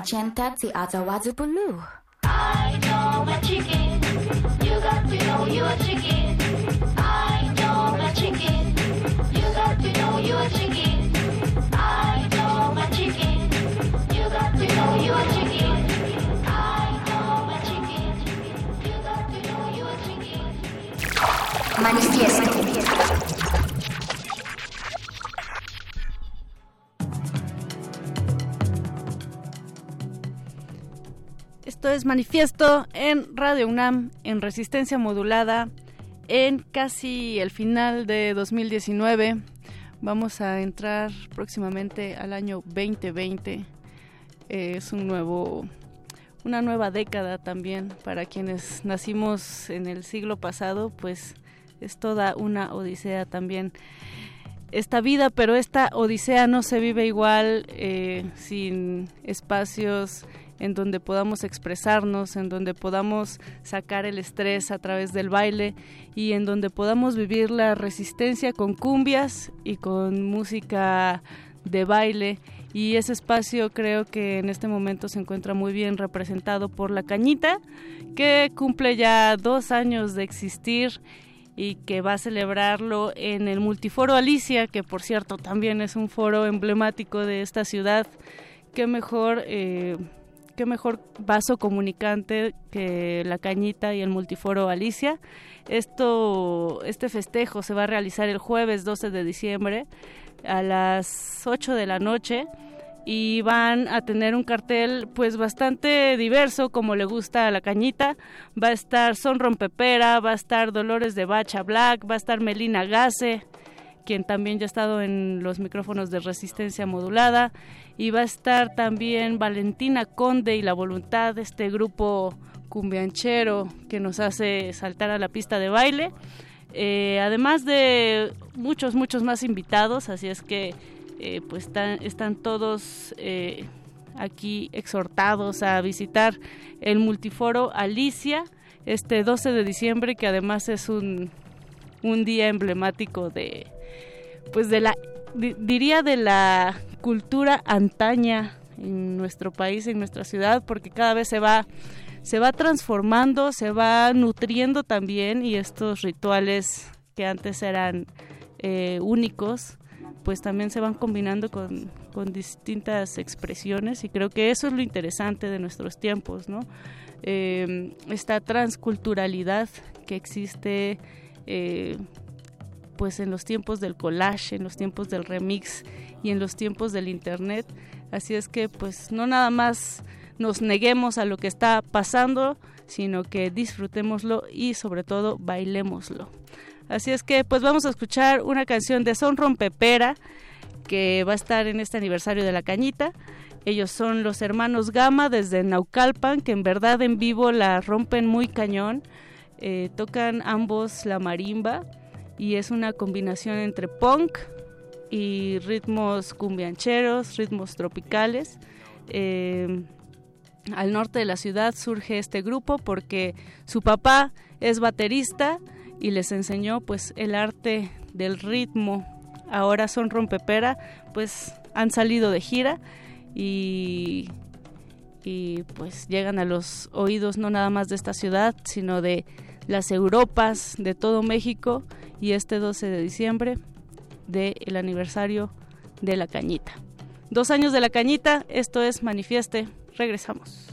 Magenta Teatr Wadzu Bulu. I know a chicken. Es Manifiesto en Radio UNAM, en resistencia modulada, en casi el final de 2019. Vamos a entrar próximamente al año 2020. Eh, es un nuevo, una nueva década también para quienes nacimos en el siglo pasado, pues es toda una odisea también esta vida, pero esta odisea no se vive igual eh, sin espacios en donde podamos expresarnos, en donde podamos sacar el estrés a través del baile y en donde podamos vivir la resistencia con cumbias y con música de baile. Y ese espacio creo que en este momento se encuentra muy bien representado por La Cañita, que cumple ya dos años de existir y que va a celebrarlo en el Multiforo Alicia, que por cierto también es un foro emblemático de esta ciudad. Qué mejor, eh, qué mejor vaso comunicante que la cañita y el Multiforo Alicia. Esto, este festejo se va a realizar el jueves 12 de diciembre a las 8 de la noche y van a tener un cartel pues bastante diverso como le gusta a la cañita. Va a estar Son Rompepera, va a estar Dolores de Bacha Black, va a estar Melina Gase, quien también ya ha estado en los micrófonos de resistencia modulada, y va a estar también Valentina Conde y La Voluntad, este grupo cumbianchero que nos hace saltar a la pista de baile. Eh, además de muchos, muchos más invitados, así es que eh, pues están, están todos eh, aquí exhortados a visitar el multiforo Alicia este 12 de diciembre, que además es un, un día emblemático de, pues de la, di- diría de la cultura antaña en nuestro país, en nuestra ciudad, porque cada vez se va se va transformando, se va nutriendo también y estos rituales que antes eran eh, únicos, pues también se van combinando con, con distintas expresiones y creo que eso es lo interesante de nuestros tiempos, ¿no? Eh, esta transculturalidad que existe eh, pues en los tiempos del collage, en los tiempos del remix y en los tiempos del internet. Así es que pues no nada más nos neguemos a lo que está pasando, sino que disfrutémoslo y sobre todo bailémoslo. Así es que pues vamos a escuchar una canción de Son Rompepera que va a estar en este aniversario de la cañita. Ellos son los hermanos Gama desde Naucalpan, que en verdad en vivo la rompen muy cañón. Eh, tocan ambos la marimba y es una combinación entre punk y ritmos cumbiancheros, ritmos tropicales. Eh, al norte de la ciudad surge este grupo porque su papá es baterista y les enseñó pues el arte del ritmo. Ahora son rompepera, pues han salido de gira y, y pues llegan a los oídos no nada más de esta ciudad, sino de las Europas, de todo México y este 12 de diciembre del aniversario de la cañita. Dos años de la cañita, esto es Manifieste, regresamos.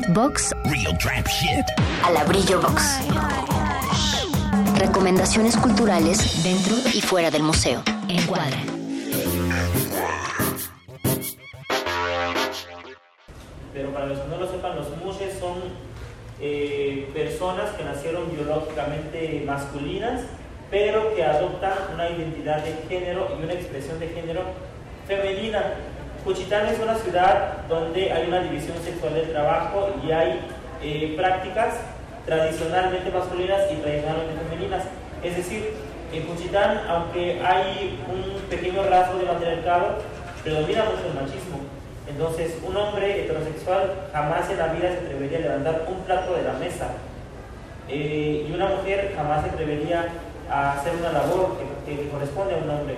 Beatbox Real trap shit. a la brillo box. Recomendaciones culturales dentro y fuera del museo. Encuadra. Pero para los que no lo sepan, los mushes son eh, personas que nacieron biológicamente masculinas, pero que adoptan una identidad de género y una expresión de género femenina. Cuchitán es una ciudad donde hay una división sexual del trabajo y hay eh, prácticas tradicionalmente masculinas y tradicionalmente femeninas. Es decir, en Cuchitán, aunque hay un pequeño rasgo de matriarcado, predomina mucho el machismo. Entonces, un hombre heterosexual jamás en la vida se atrevería a levantar un plato de la mesa. Eh, y una mujer jamás se atrevería a hacer una labor que, que corresponde a un hombre.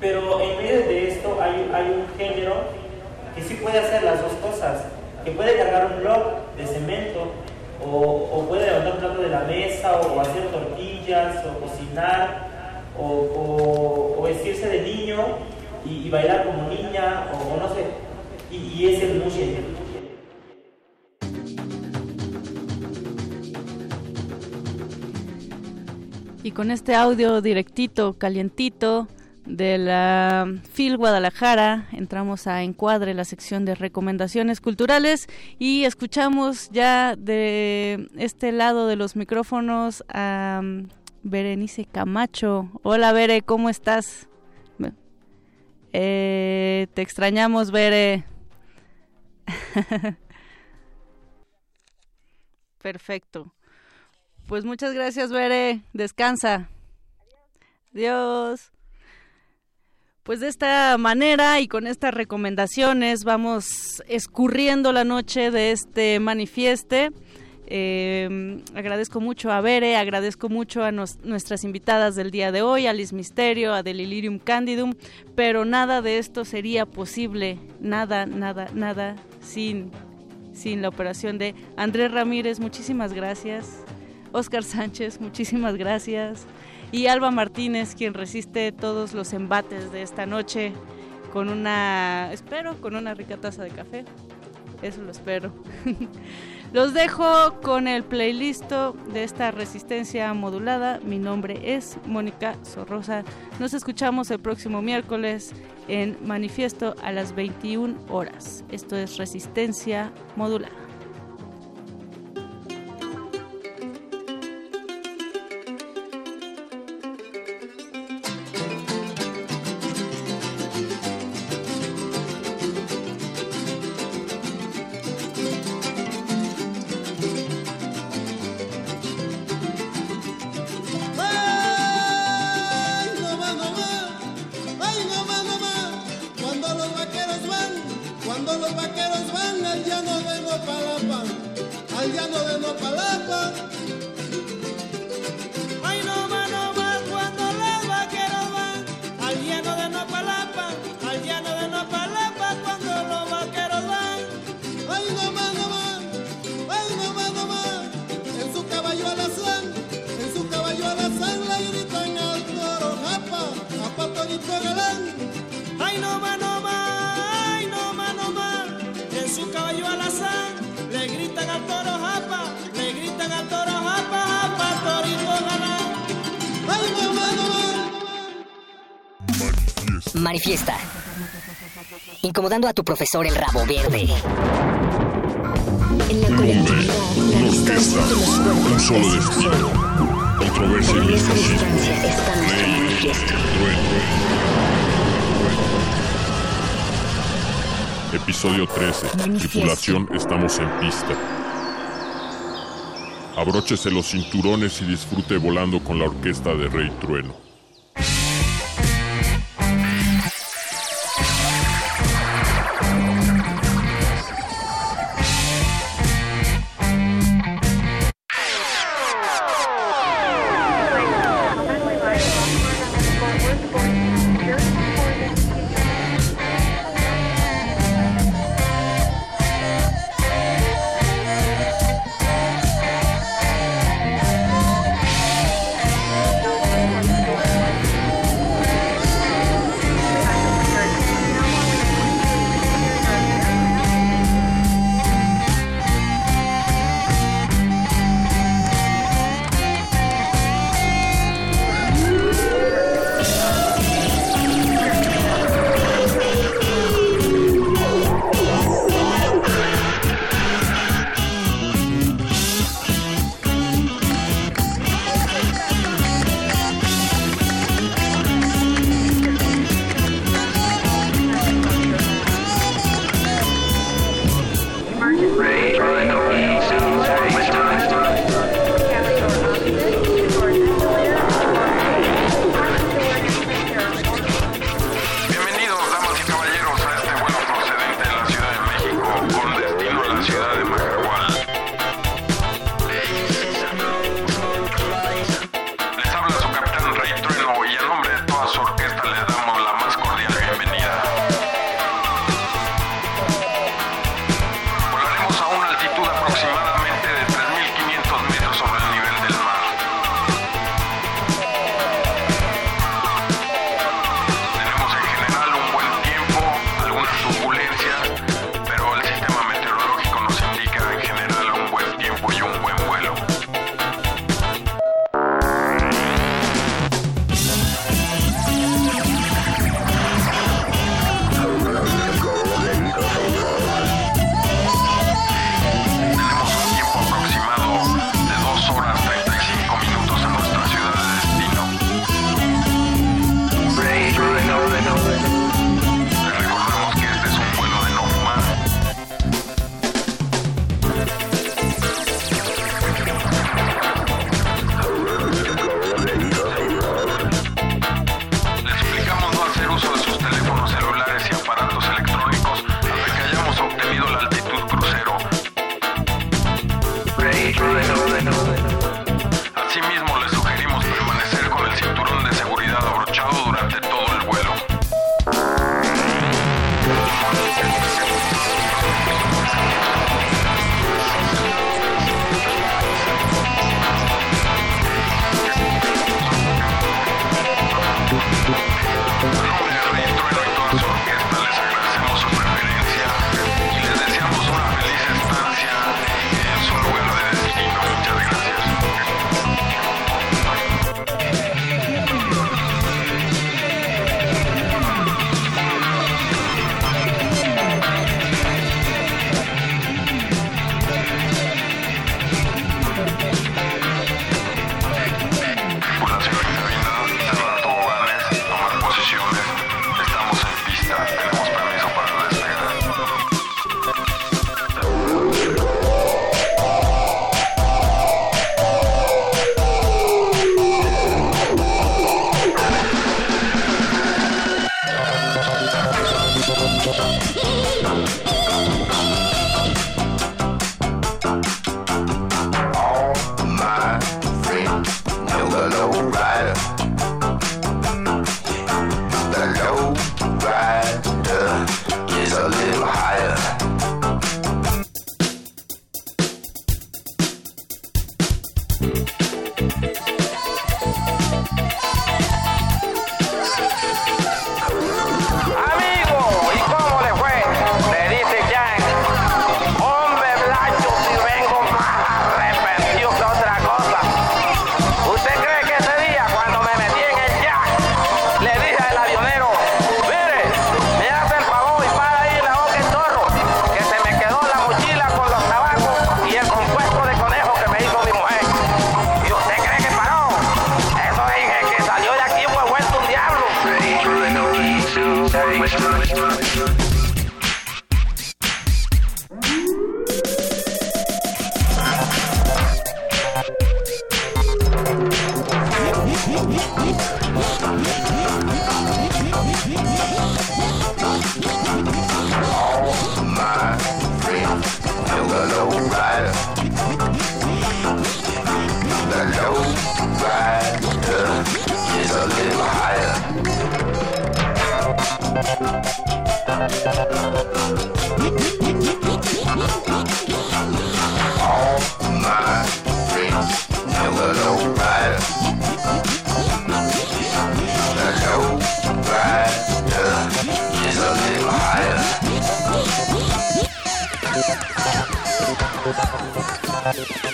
Pero en medio de esto hay, hay un género que sí puede hacer las dos cosas, que puede cargar un bloc de cemento o, o puede levantar un plato de la mesa o, hacer tortillas o cocinar o, o- vestirse de niño y, bailar como niña o, o no sé. Y, y es el mushe. Y con este audio directito, calientito de la FIL Guadalajara, entramos a Encuadre, la sección de recomendaciones culturales, y escuchamos ya de este lado de los micrófonos a um, Berenice Camacho. Hola Bere, ¿cómo estás? Eh, te extrañamos, Bere. *laughs* Perfecto. Pues muchas gracias, Bere. Descansa. Adiós. Pues de esta manera y con estas recomendaciones vamos escurriendo la noche de este manifieste. Eh, agradezco mucho a Bere, agradezco mucho a nuestras invitadas del día de hoy, a Liz Misterio, a Delirium Candidum, pero nada de esto sería posible, nada, nada, nada, sin, sin la operación de Andrés Ramírez. Muchísimas gracias. Oscar Sánchez, muchísimas gracias. Y Alba Martínez, quien resiste todos los embates de esta noche con una, espero, con una rica taza de café. Eso lo espero. *laughs* Los dejo con el playlist de esta resistencia modulada. Mi nombre es Mónica Sorrosa. Nos escuchamos el próximo miércoles en Manifiesto a las 21 horas. Esto es Resistencia Modulada. Manifiesta. Incomodando a tu profesor el rabo verde. En la colectividad, la distancia de los cuerpos Un solo es destino. Controversia En esa fascismo. distancia está nuestro manifiesto. Episodio 13. Tripulación, estamos en pista. Abróchese los cinturones y disfrute volando con la orquesta de Rey Trueno.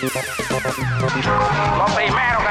Lo primero que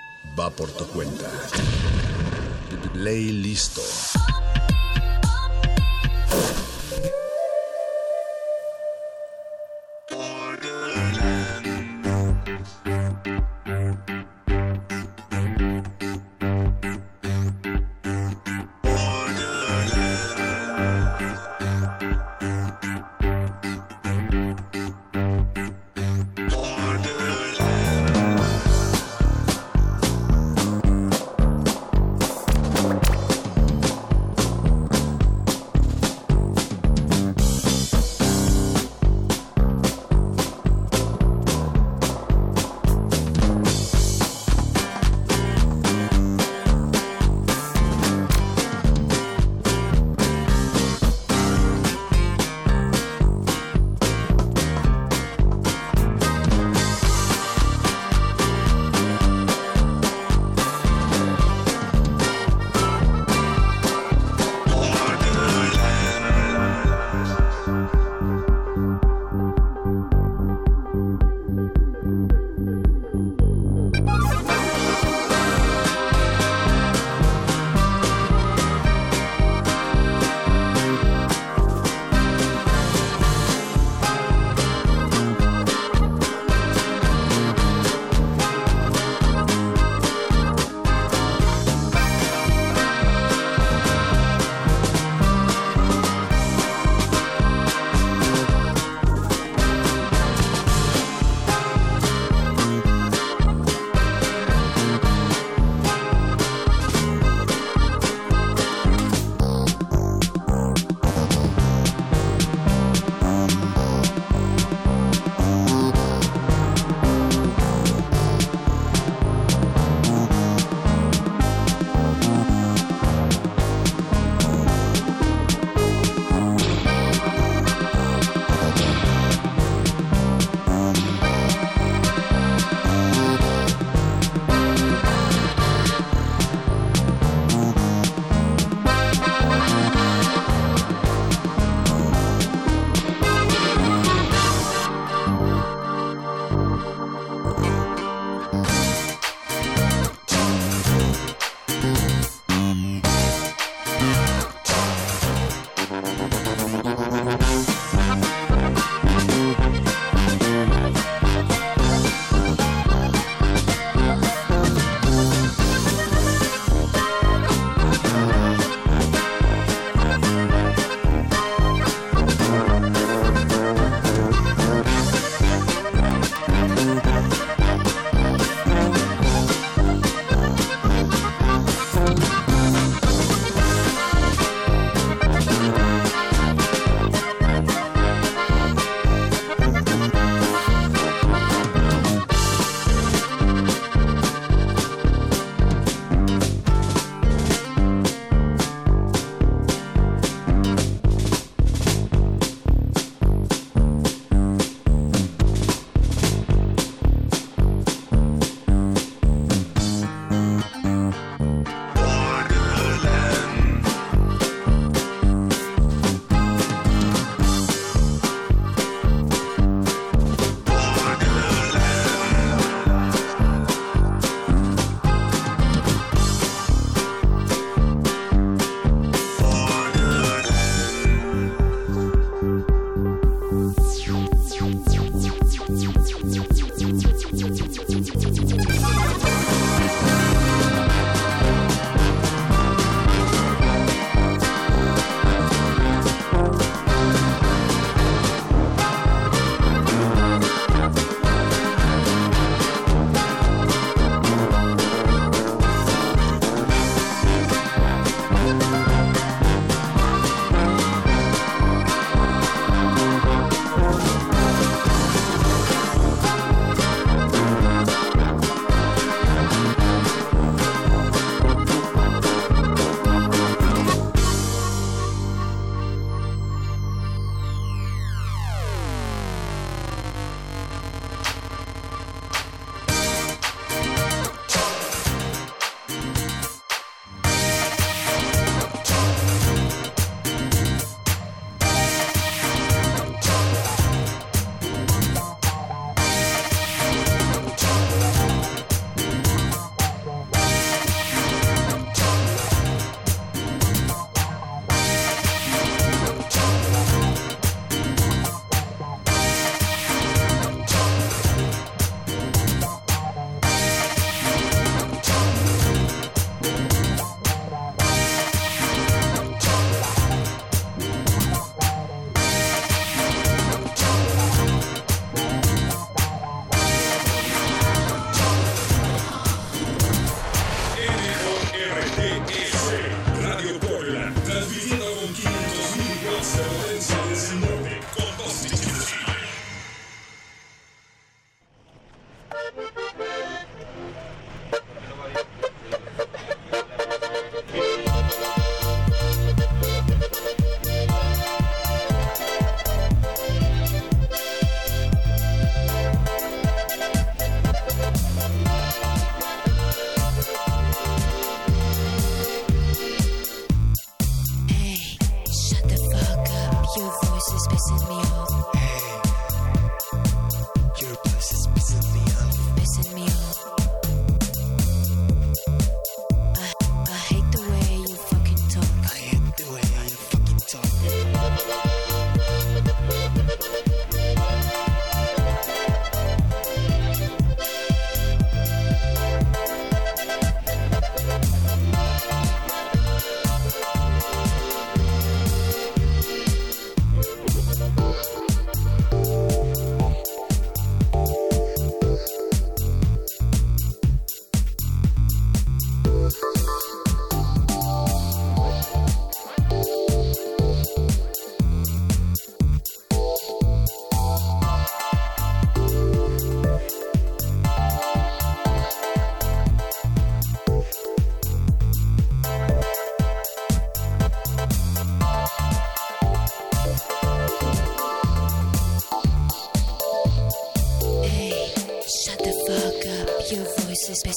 va por tu cuenta. Play listo.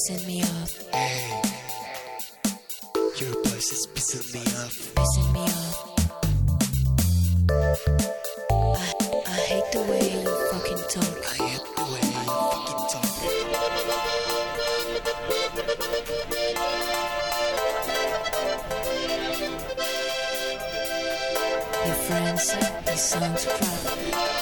pissing me off. Hey, your voice is pissing me off. Pissing me off. I, I hate the way you fucking talk. I hate the way you fucking talk. Your friends, they sound proud.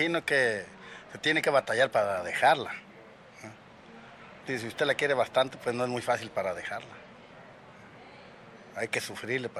Imagino que se tiene que batallar para dejarla. Y si usted la quiere bastante, pues no es muy fácil para dejarla. Hay que sufrirle para